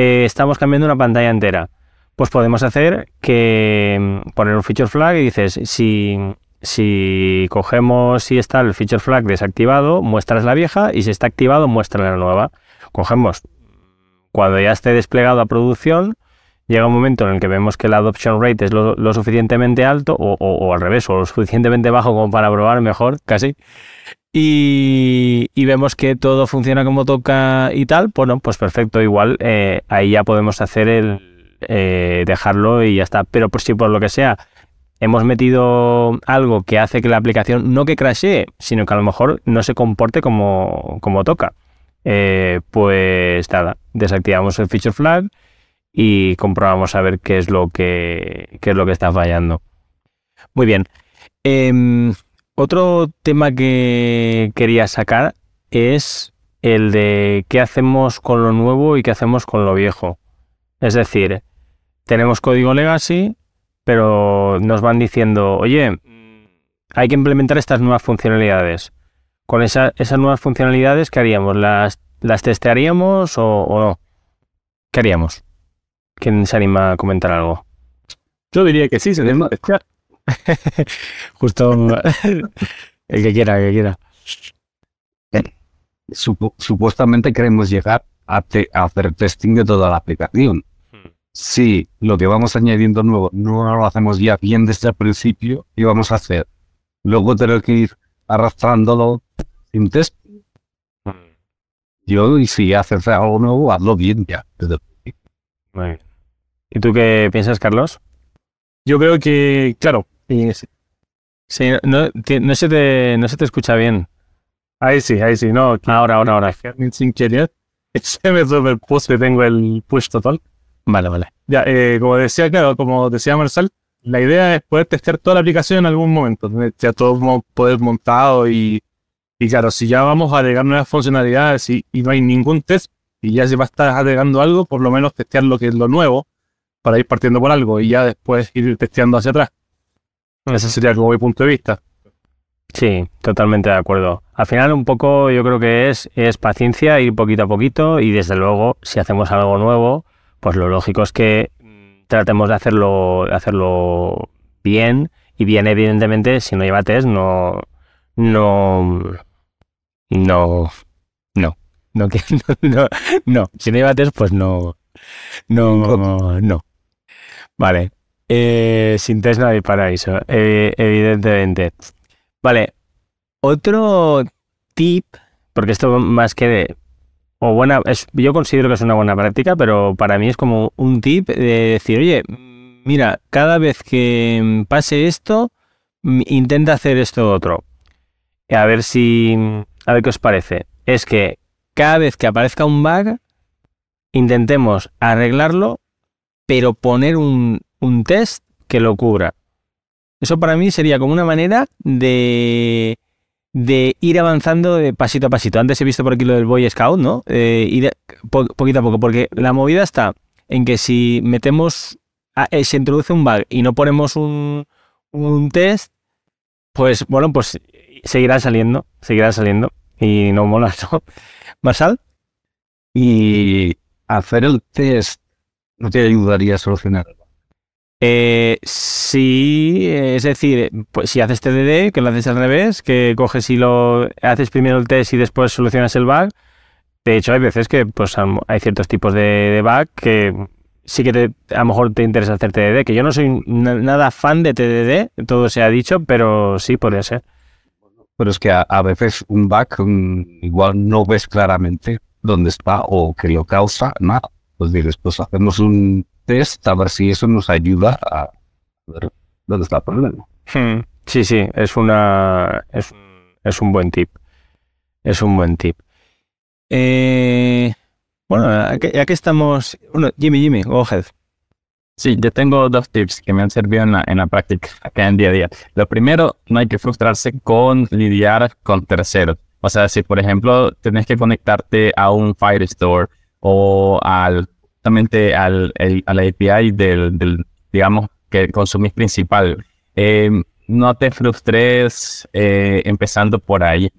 eh, estamos cambiando una pantalla entera. Pues podemos hacer que mm, poner un feature flag y dices, si, si cogemos si está el feature flag desactivado, muestras la vieja y si está activado, muestra la nueva. Cogemos, cuando ya esté desplegado a producción, llega un momento en el que vemos que la adoption rate es lo, suficientemente alto o, o, al revés, o lo suficientemente bajo como para probar mejor, casi, y, vemos que todo funciona como toca y tal, bueno, pues perfecto, igual eh, ahí ya podemos hacer el eh, dejarlo y ya está. Pero por si por lo que sea hemos metido algo que hace que la aplicación no que crashee, sino que a lo mejor no se comporte como, como toca. Eh, pues nada, desactivamos el feature flag y comprobamos a ver qué es lo que, qué es lo que está fallando. Muy bien. Otro tema que quería sacar es el de qué hacemos con lo nuevo y qué hacemos con lo viejo. Es decir, tenemos código legacy, pero nos van diciendo, oye, hay que implementar estas nuevas funcionalidades. Con esas nuevas funcionalidades, ¿qué haríamos? ¿Las ¿las testearíamos o, o no? ¿Qué haríamos? ¿Quién se anima a comentar algo? Yo diría que sí, se debe testear. (laughs) Justo (laughs) el que quiera, el que quiera. Supo- supuestamente queremos llegar a, te- a hacer testing de toda la aplicación. Si lo que vamos añadiendo nuevo no lo hacemos ya bien desde el principio, ¿qué vamos a hacer? Luego tener que ir arrastrándolo sin test. Yo, y si haces algo nuevo, hazlo bien ya. ¿Y tú qué piensas, Carlos? Yo creo que, claro, eh, sí. Sí, no, no se, te, no se te escucha bien. ahí sí, ahí sí, no, que Ahora, ahora, ahora. sin querer, se (laughs) me superpuso que tengo el push total. Vale, vale. Ya, eh, como decía, claro, como decía Marcel, la idea es poder testear toda la aplicación en algún momento, ya todo poder montado y, y claro, si ya vamos a agregar nuevas funcionalidades y, y no hay ningún test y ya se va a estar agregando algo, por lo menos testear lo que es lo nuevo para ir partiendo por algo y ya después ir testeando hacia atrás. Ese sería como mi punto de vista. Sí, totalmente de acuerdo. Al final un poco yo creo que es, es paciencia, ir poquito a poquito y desde luego si hacemos algo nuevo, pues lo lógico es que mm, tratemos de hacerlo, de hacerlo bien y bien evidentemente si no lleva test no, no, no, no, no, (laughs) no, si no lleva test pues no, no, no. Vale, eh, sin test no paraíso, eh, evidentemente. Vale, otro tip, porque esto más que de, o buena, yo considero que es una buena práctica, pero para mí es como un tip de decir, oye, mira, cada vez que pase esto, mm, intenta hacer esto otro. A ver si, a ver qué os parece. Es que cada vez que aparezca un bug, intentemos arreglarlo, pero poner un, un test que lo cubra. Eso para mí sería como una manera de, de ir avanzando de pasito a pasito. Antes he visto por aquí lo del Boy Scout, ¿no? Eh, poquito a poco, porque la movida está en que si metemos, ah, eh, se introduce un bug y no ponemos un, un test, pues bueno, pues seguirá saliendo, seguirá saliendo y no mola, (laughs) ¿no? ¿Marsal? Y hacer el test no te ayudaría a solucionar. Eh, sí, es decir, pues si haces TDD, que lo haces al revés, que coges y lo haces primero el test y después solucionas el bug. De hecho, hay veces que pues hay ciertos tipos de, bug que sí que te- a lo mejor te interesa hacer TDD, que yo no soy na- nada fan de TDD, todo se ha dicho, pero sí podría ser. Pero es que a, veces un bug mm, igual no ves claramente dónde está o que lo causa, nada. Pues dices, pues hacemos un test a ver si eso nos ayuda a ver dónde está el problema. Hmm, Sí, sí, es una es, un- es un buen tip. Es un buen tip. Eh, bueno, ya que, ya que estamos. Bueno, Jimmy, Jimmy, go ahead. Sí, yo tengo dos tips que me han servido en la, en la práctica, acá en día a día. Lo primero, no hay que frustrarse con lidiar con terceros. O sea, si por ejemplo tenés que conectarte a un Firestore o al, justamente al, el- a la API del, digamos, que consumís principal, eh, no te frustres eh, empezando por ahí.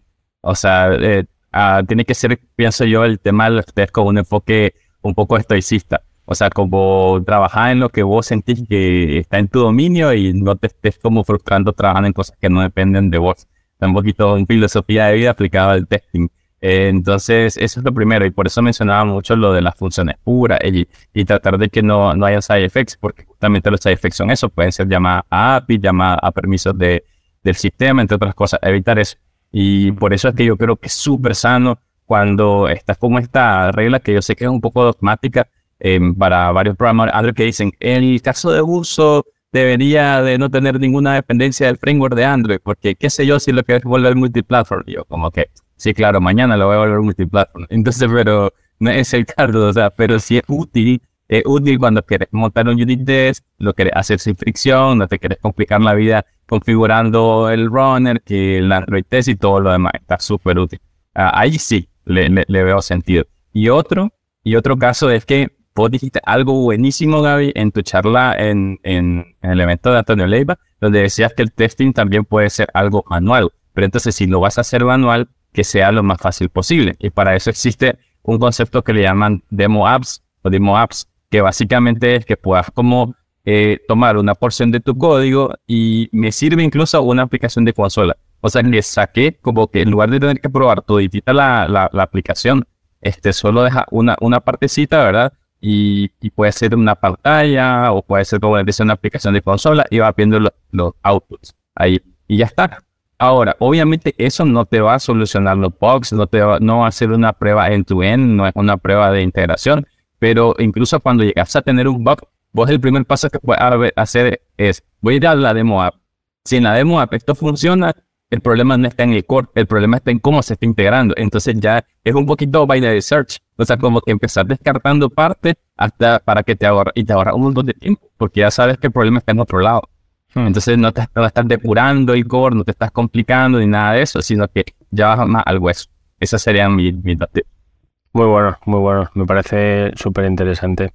O sea, eh, ah, tiene que ser, pienso yo, el tema del test con un enfoque un poco estoicista. O sea, como trabajar en lo que vos sentís que está en tu dominio y no te estés como frustrando trabajando en cosas que no dependen de vos. Es un poquito en filosofía de vida aplicada al testing. Entonces, eso es lo primero y por eso mencionaba mucho lo de las funciones puras y, tratar de que no, no haya side effects, porque justamente los side effects son eso, pueden ser llamadas a API, llamadas a permisos de, del sistema, entre otras cosas, evitar eso. Y por eso es que yo creo que es súper sano cuando estás como esta regla que yo sé que es un poco dogmática eh, para varios programadores Android que dicen, el caso de uso debería de no tener ninguna dependencia del framework de Android, porque qué sé yo si lo quieres volver multiplatform. Yo como que, sí, claro, mañana lo voy a volver multiplatform. Entonces, pero no es el caso, o sea, pero sí es útil, es útil cuando quieres montar un unit test, lo quieres hacer sin fricción, no te quieres complicar la vida configurando el runner, que el Android test y todo lo demás. Está súper útil. Ah, ahí sí le, veo sentido. Y otro, y otro caso es que vos dijiste algo buenísimo, Gaby, en tu charla en, en el evento de Antonio Leiva, donde decías que el testing también puede ser algo manual. Pero entonces, si lo vas a hacer manual, que sea lo más fácil posible. Y para eso existe un concepto que le llaman demo apps o demo apps, que básicamente es que puedas como eh, tomar una porción de tu código y me sirve incluso una aplicación de consola. O sea, le saqué como que en lugar de tener que probar toditita la, la, la aplicación, este solo deja una, una partecita, ¿verdad? Y, puede ser una pantalla o puede ser como una aplicación de consola y va viendo los outputs ahí y ya está. Ahora, obviamente eso no te va a solucionar los bugs, no te va, no va a ser una prueba end-to-end, no es una prueba de integración, pero incluso cuando llegas a tener un bug, vos el primer paso que puedes hacer es, voy a ir a la demo app. Si en la demo app esto funciona, el problema no está en el core, el problema está en cómo se está integrando. Entonces ya es un poquito de search. O sea, como que empezar descartando parte hasta para que te y te ahorra un montón de tiempo, porque ya sabes que el problema está en otro lado. Hmm. Entonces no te no estás depurando el core, no te estás complicando ni nada de eso, sino que ya vas más al hueso. Esa sería mi, mi Muy bueno, muy bueno. Me parece súper interesante.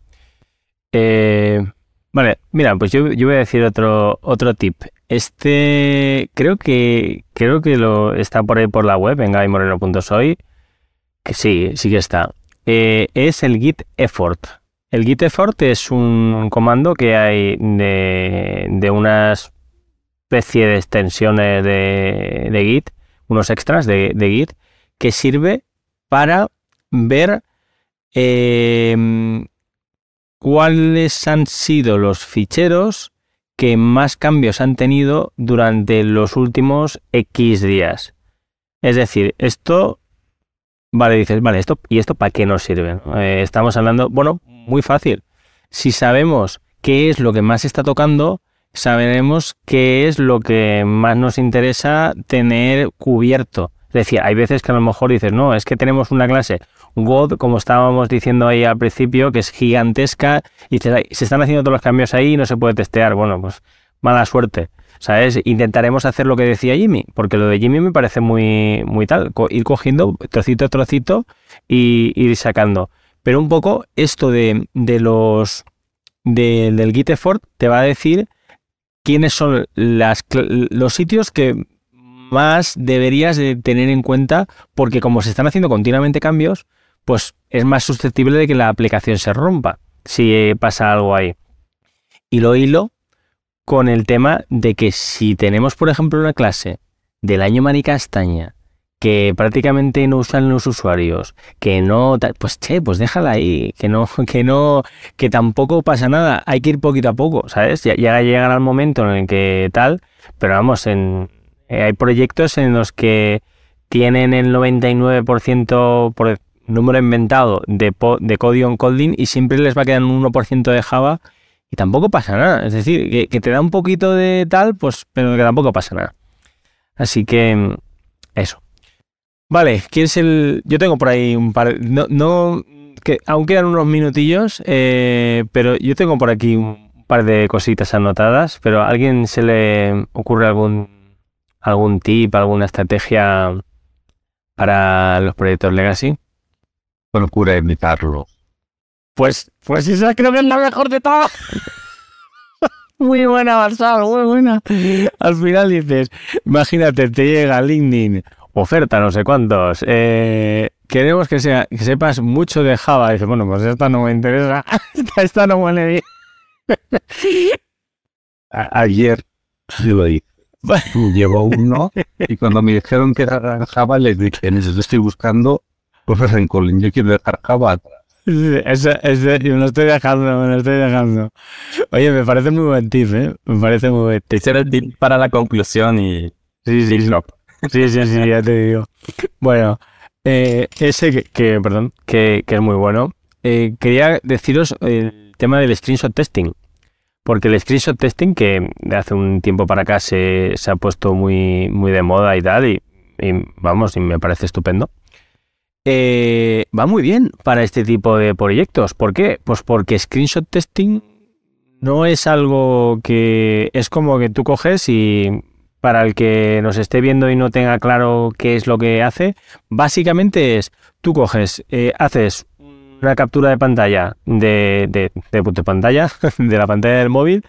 Eh, vale, mira, pues yo, yo, voy a decir otro, otro tip. Este creo que creo que lo está por ahí por la web en gaymoreno.soy. Que sí, sí que está. Eh, es el git effort. El git effort es un comando que hay de, de una especie de extensiones de, de Git, unos extras de, Git, que sirve para ver em, cuáles han sido los ficheros que más cambios han tenido durante los últimos X días. Es decir, esto Vale, dices, vale, esto y esto para qué nos sirve. Eh, estamos hablando, bueno, muy fácil. Si sabemos qué es lo que más está tocando, sabremos qué es lo que más nos interesa tener cubierto. Es decir, hay veces que a lo mejor dices, no, es que tenemos una clase God, como estábamos diciendo ahí al principio, que es gigantesca, y se están haciendo todos los cambios ahí y no se puede testear. Bueno, pues mala suerte. ¿Sabes? Intentaremos hacer lo que decía Jimmy, porque lo de Jimmy me parece muy, muy tal, ir cogiendo trocito a trocito y ir sacando. Pero un poco esto de, los del Git effort te va a decir quiénes son los sitios que más deberías de tener en cuenta, porque como se están haciendo continuamente cambios, pues es más susceptible de que la aplicación se rompa si pasa algo ahí. Y lo hilo con el tema de que si tenemos, por ejemplo, una clase del año Maricastaña que prácticamente no usan los usuarios, que no, pues che, pues déjala ahí, que no, (laughs) que no, que tampoco pasa nada, hay que ir poquito a poco, ¿sabes? Ya, ya llegará el momento en el que tal, pero vamos, en, eh, hay proyectos en los que tienen el 99% por número inventado de, de código en Kotlin y siempre les va a quedar un 1% de Java y tampoco pasa nada. Es decir, que, te da un poquito de tal, pues, pero que tampoco pasa nada. Así que eso. Vale, ¿quieres el...? Yo tengo por ahí un par... No, no que aún quedan unos minutillos, eh, pero yo tengo por aquí un par de cositas anotadas, pero ¿a alguien se le ocurre algún, algún tip, alguna estrategia para los proyectos Legacy? Procura imitarlo. Pues, pues esa creo que es la mejor de todas. (laughs) muy buena, Barsal, muy buena. Al final dices, imagínate, te llega LinkedIn, oferta no sé cuántos. Eh, queremos que, sea, que sepas mucho de Java. Dices, bueno, pues esta no me interesa. (laughs) esta, no huele bien. (laughs) Ayer lo dije. Llevo uno y cuando me dijeron que era Java les dije, estoy buscando cosas en Colin. Yo quiero dejar Java atrás. Ese, ese, me lo estoy dejando, me lo estoy dejando. Oye, me parece muy buen tip, ¿eh? Me parece muy buen tip. el tip para la conclusión y... Sí, sí, sí. Sí, sí, sí, ya te digo. Bueno, eh, ese que, perdón, que, que, es muy bueno. Eh, quería deciros el tema del screenshot testing. Porque el screenshot testing, que de hace un tiempo para acá se, se ha puesto muy, muy de moda y tal, y, y vamos, y me parece estupendo. Eh, va muy bien para este tipo de proyectos. ¿Por qué? Pues porque screenshot testing no es algo que es como que tú coges y para el que nos esté viendo y no tenga claro qué es lo que hace, básicamente es tú coges, eh, haces una captura de pantalla de, de, de, pantalla, (laughs) de la pantalla del móvil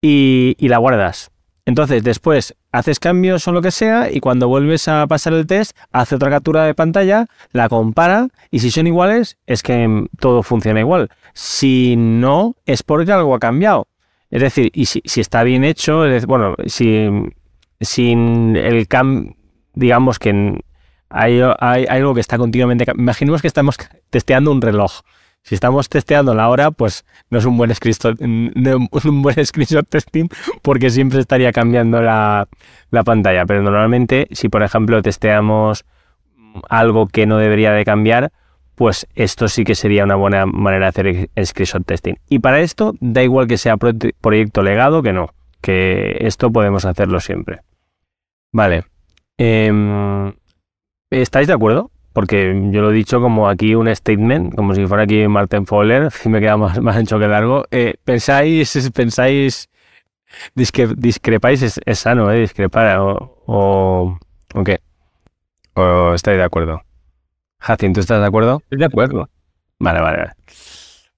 y, y la guardas. Entonces, después haces cambios o lo que sea y cuando vuelves a pasar el test, hace otra captura de pantalla, la compara y si son iguales, es que todo funciona igual. Si no, es porque algo ha cambiado. Es decir, y si, si está bien hecho, es, bueno, si sin el cam, digamos que hay, hay, hay algo que está continuamente. Imaginemos que estamos testeando un reloj. Si estamos testeando la hora, pues no es un buen screenshot, no es un buen (laughs) screenshot testing porque siempre estaría cambiando la, la pantalla. Pero normalmente, si por ejemplo testeamos algo que no debería de cambiar, pues esto sí que sería una buena manera de hacer screenshot testing. Y para esto, da igual que sea pro- proyecto legado que no, que esto podemos hacerlo siempre. Vale. Em, ¿Estáis de acuerdo? Porque yo lo he dicho como aquí un statement, como si fuera aquí Martin Fowler, y (laughs) me queda más, más ancho que largo. Eh, ¿Pensáis, pensáis, disque- discrepáis? Es, es sano, ¿eh? Discrepar, o, o, ¿o qué? ¿O estáis de acuerdo? Hacin, ¿tú estás de acuerdo? Estoy de acuerdo. Vale, vale, vale.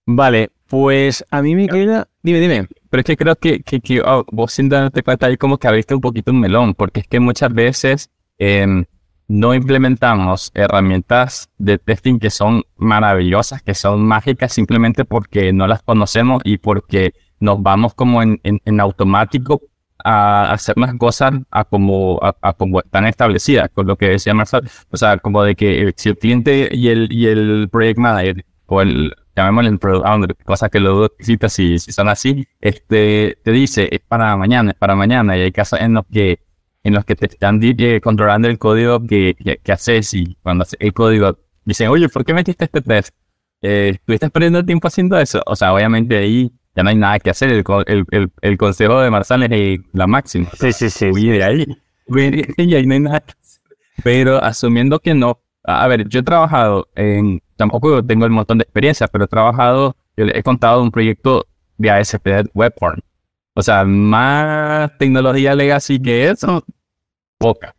Vale, pues a mí me queda... Dime, dime. Pero es que creo que, que, que, oh, vos sin darte cuenta ahí como que abriste un poquito un melón, porque es que muchas veces em, no implementamos herramientas de testing que son maravillosas, que son mágicas simplemente porque no las conocemos y porque nos vamos como en, en, automático a hacer las cosas a como, como están establecidas, con lo que decía Marcel. O sea, como de que el- si el cliente y el, y el project manager o el, llamémosle el product owner, cosas que lo dudo si, si son así, este, te dice, es para mañana, es para mañana, y hay casos en los que, en los que te están eh, controlando el código que, que, que haces, y cuando haces el código, dicen, oye, ¿por qué metiste este test? Eh, ¿Estuviste perdiendo tiempo haciendo eso? O sea, obviamente ahí ya no hay nada que hacer, el, el, el, el consejo de Marzal es eh, la máxima. Sí, sí, sí. Huye de ahí. De ahí, no hay nada que hacer. Pero asumiendo que no. A ver, yo he trabajado en. Tampoco tengo el montón de experiencia, pero he trabajado. Yo le he contado un proyecto de ASP Webform. O sea, más tecnología legacy que eso, poca.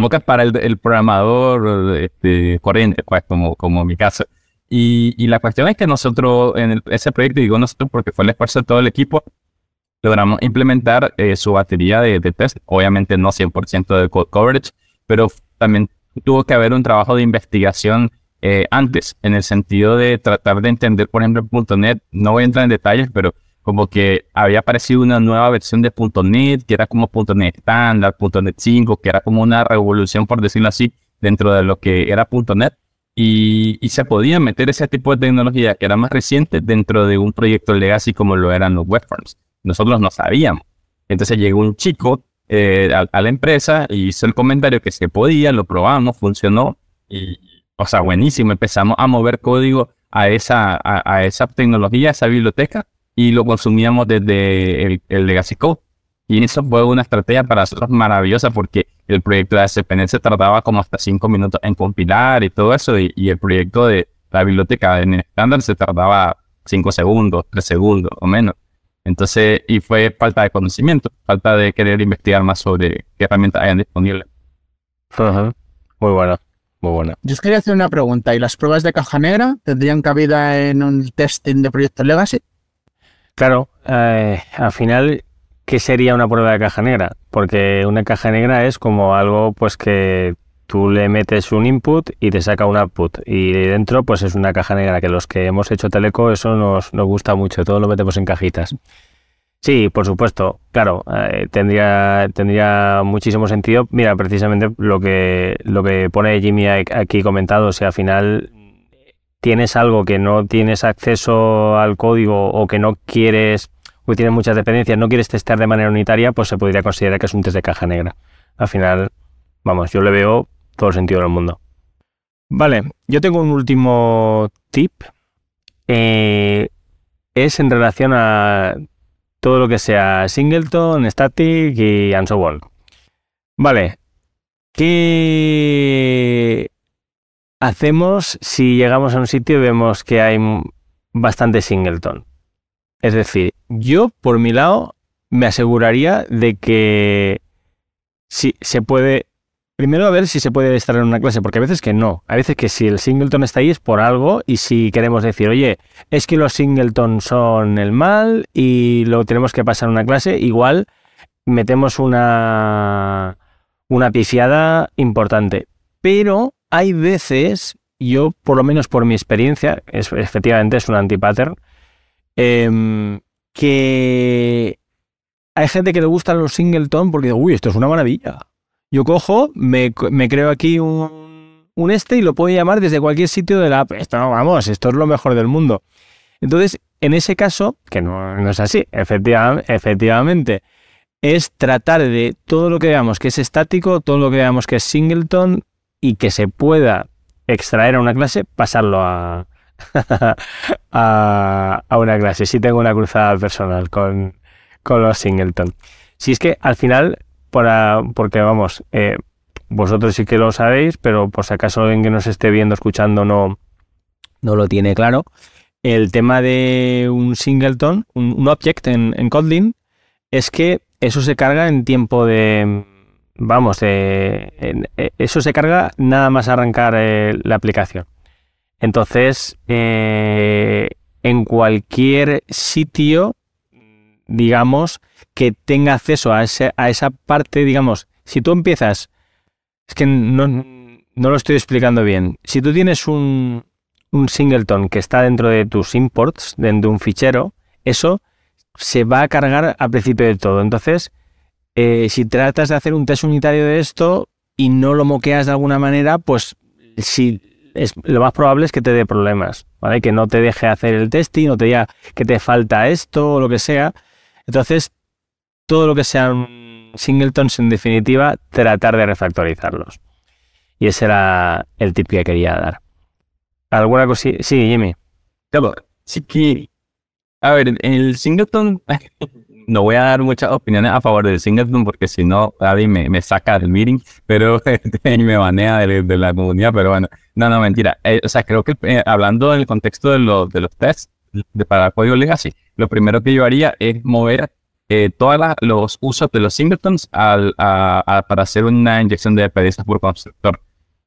Poca (laughs) para el, el programador este, corriente, pues, como, como mi caso. Y, y la cuestión es que nosotros, en el- ese proyecto, digo nosotros porque fue el esfuerzo de todo el equipo, logramos implementar eh, su batería de, de test. Obviamente no 100% de code coverage, pero también tuvo que haber un trabajo de investigación eh, antes, en el sentido de tratar de entender, por ejemplo, .NET, no voy a entrar en detalles, pero como que había aparecido una nueva versión de .NET, que era como .NET estándar, .NET 5, que era como una revolución, por decirlo así, dentro de lo que era .NET. Y, y se podía meter ese tipo de tecnología que era más reciente dentro de un proyecto legacy como lo eran los webforms. Nosotros no sabíamos. Entonces llegó un chico eh, a, a la empresa y hizo el comentario que se podía, lo probamos, funcionó. Y, o sea, buenísimo. Empezamos a mover código a esa, a, a esa tecnología, a esa biblioteca, y lo consumíamos desde el, el Legacy Code. Y eso fue una estrategia para nosotros maravillosa porque el proyecto de ASP.NET se tardaba como hasta cinco minutos en compilar y todo eso, y, y el proyecto de la biblioteca en estándar se tardaba cinco segundos, tres segundos o menos. Entonces, y fue falta de conocimiento, falta de querer investigar más sobre qué herramientas hayan disponibles. Ajá. Muy buena, muy buena. Yo os quería hacer una pregunta. ¿Y las pruebas de caja negra tendrían cabida en un testing de proyectos legacy? Claro, eh, al final, ¿qué sería una prueba de caja negra? Porque una caja negra es como algo pues que tú le metes un input y te saca un output. Y dentro pues es una caja negra, que los que hemos hecho teleco eso nos, nos gusta mucho, todo lo metemos en cajitas. Sí, por supuesto, claro, eh, tendría, tendría muchísimo sentido. Mira, precisamente lo que, lo que pone Jimmy aquí comentado, si al final tienes algo que no tienes acceso al código o que no quieres, o tienes muchas dependencias, no quieres testear de manera unitaria, pues se podría considerar que es un test de caja negra. Al final, vamos, yo le veo todo el sentido del mundo. Vale, yo tengo un último tip. Eh, es en relación a todo lo que sea singleton, static y and so on. Vale, ¿qué hacemos si llegamos a un sitio y vemos que hay bastante singleton? Es decir, yo por mi lado me aseguraría de que si se puede Primero a ver si se puede estar en una clase, porque a veces que no. A veces que si el singleton está ahí es por algo y si queremos decir, oye, es que los singleton son el mal y lo tenemos que pasar en una clase, igual metemos una, una pifiada importante. Pero hay veces, yo por lo menos por mi experiencia, es, efectivamente es un antipattern, em, que hay gente que le gustan los singleton porque digo, uy, esto es una maravilla. Yo cojo, me, creo aquí un, este y lo puedo llamar desde cualquier sitio de la app. Esto no, vamos, esto es lo mejor del mundo. Entonces, en ese caso, que no, no es así, efectivamente, es tratar de todo lo que veamos que es estático, todo lo que veamos que es singleton y que se pueda extraer a una clase, pasarlo a, (laughs) a, a, una clase. Si tengo una cruzada personal con, con los singleton. Si es que al final, para, porque vamos, eh, vosotros sí que lo sabéis, pero por si acaso alguien que nos esté viendo, escuchando, no, no lo tiene claro, el tema de un singleton, un, un object en, en, Kotlin, es que eso se carga en tiempo de, vamos, de, en, eso se carga nada más arrancar eh, la aplicación. Entonces, eh, en cualquier sitio digamos, que tenga acceso a, ese, a esa parte, digamos, si tú empiezas, es que no, no lo estoy explicando bien, si tú tienes un, un singleton que está dentro de tus imports, dentro de un fichero, eso se va a cargar al principio de todo. Entonces, eh, si tratas de hacer un test unitario de esto y no lo moqueas de alguna manera, pues si lo más probable es que te dé problemas, ¿vale? Que no te deje hacer el testing, no te diga que te falta esto o lo que sea. Entonces, todo lo que sean singletons, en definitiva, tratar de refactorizarlos. Y ese era el tip que quería dar. ¿Alguna cosita? Sí, Jimmy. Claro, sí que... A ver, el singleton... no voy a dar muchas opiniones a favor del singleton porque si no, Adi me, saca del meeting, pero (laughs) y me banea de, de, la comunidad, pero bueno, no, no, mentira. Eh, o sea, creo que eh, hablando en el contexto de, lo, de los tests de, para código legacy, lo primero que yo haría es mover eh, todos los usos de los singletons al, para hacer una inyección de PDS por constructor.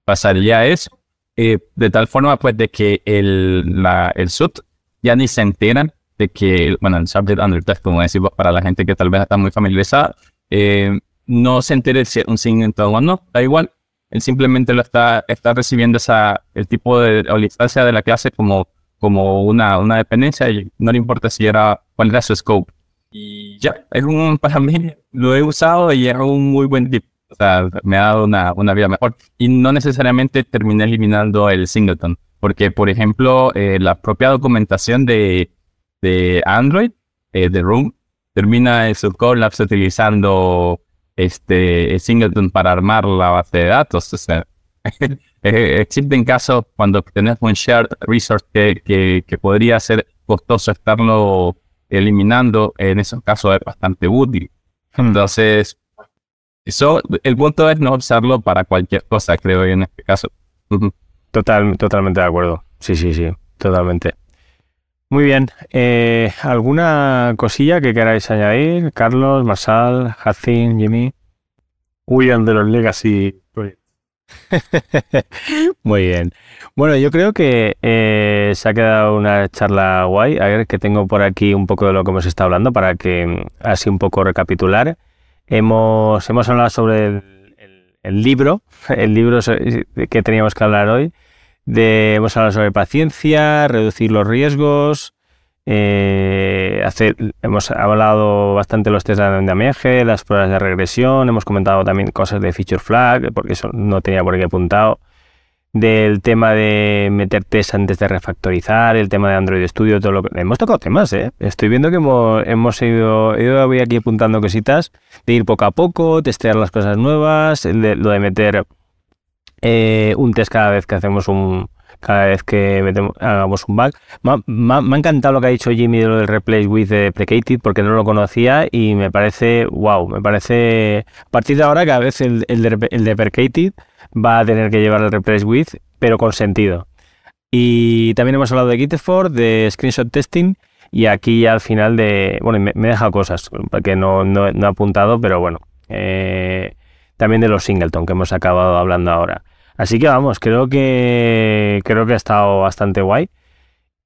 Pasaría eso eh, de tal forma pues de que el, la, el SUT ya ni se enteran de que, bueno, el subject under test, como decimos para la gente que tal vez está muy familiarizada, eh, no se entere si es un singleton o no, da igual. Él simplemente lo está, está recibiendo esa, el tipo de o la instancia de la clase como como una, una dependencia y no le importa si era cuál era su scope. Y ya, es un, (laughs) para mí lo he usado y es un muy buen tip. O sea, me ha dado una, una vida mejor. Y no necesariamente terminé eliminando el singleton. Porque, por ejemplo, eh, la propia documentación de, de Android, eh, de Room, termina en su Colapse utilizando este singleton para armar la base de datos. O sea, (laughs) Eh, existen casos cuando tenés un shared resource que, que, podría ser costoso estarlo eliminando, en esos casos es bastante útil. Hmm. Entonces, eso, el punto es no usarlo para cualquier cosa, creo yo en este caso. Total, totalmente de acuerdo. Sí, sí, sí, totalmente. Muy bien. Eh, ¿Alguna cosilla que queráis añadir? Carlos, Marsal, Hacin, Jimmy. Huyan de los legacy (laughs) Muy bien. Bueno, yo creo que eh, se ha quedado una charla guay. A ver, que tengo por aquí un poco de lo que hemos estado hablando para que mm, así un poco recapitular. Hemos, hemos hablado sobre el, el, el libro, (laughs) el libro que teníamos que hablar hoy. De, hemos hablado sobre paciencia, reducir los riesgos, eh, hacer, hemos hablado bastante de los test de andamiaje, las pruebas de regresión, hemos comentado también cosas de feature flag, porque eso no tenía por qué apuntado. Del tema de meter test antes de refactorizar, el tema de Android Studio, todo lo que. Hemos tocado temas, ¿eh? Estoy viendo que hemos, ido. Yo voy aquí apuntando cositas de ir poco a poco, testear las cosas nuevas, lo de meter eh, un test cada vez que hacemos un, cada vez que metemos, hagamos un bug. Me ha, encantado lo que ha dicho Jimmy de lo del replace with deprecated porque no lo conocía y me parece, wow, me parece, a partir de ahora cada vez el, el, el deprecated va a tener que llevar el replace with, pero con sentido. Y también hemos hablado de Gitford, de screenshot testing y aquí ya al final de, bueno, me, me he dejado cosas que no, no, no he apuntado, pero bueno, eh, también de los singleton que hemos acabado hablando ahora. Así que vamos, creo que creo que ha estado bastante guay.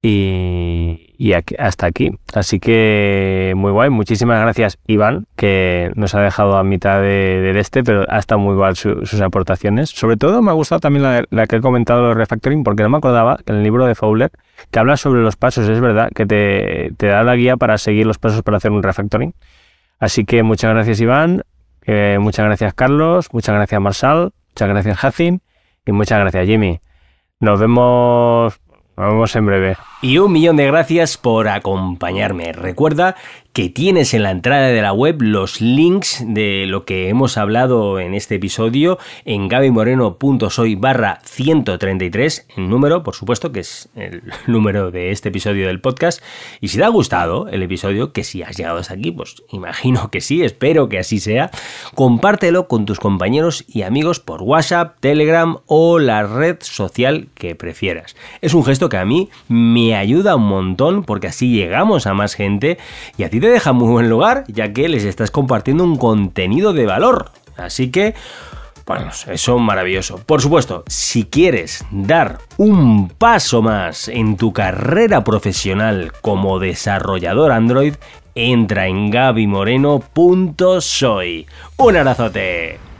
Y, y aquí- hasta aquí. Así que muy guay. Muchísimas gracias, Iván, que nos ha dejado a mitad de, de este, pero ha estado muy guay su- sus aportaciones. Sobre todo me ha gustado también la, la que he comentado de refactoring, porque no me acordaba que en el libro de Fowler, que habla sobre los pasos, es verdad, que te, te da la guía para seguir los pasos para hacer un refactoring. Así que muchas gracias, Iván. Eh, muchas gracias, Carlos. Muchas gracias, Marsal. Muchas gracias, Hacin. Y muchas gracias, Jimmy. Nos vemos, nos vemos en breve. Y un millón de gracias por acompañarme. Recuerda que tienes en la entrada de la web los links de lo que hemos hablado en este episodio en gabymoreno.soy barra 133, el número, por supuesto, que es el (laughs) número de este episodio del podcast. Y si te ha gustado el episodio, que si has llegado hasta aquí, pues imagino que sí, espero que así sea, compártelo con tus compañeros y amigos por WhatsApp, Telegram o la red social que prefieras. Es un gesto que a mí me ayuda un montón porque así llegamos a más gente y a ti te deja muy buen lugar ya que les estás compartiendo un contenido de valor. Así que, bueno, eso es maravilloso. Por supuesto, si quieres dar un paso más en tu carrera profesional como desarrollador Android, entra en gabymoreno.soy. Un abrazote.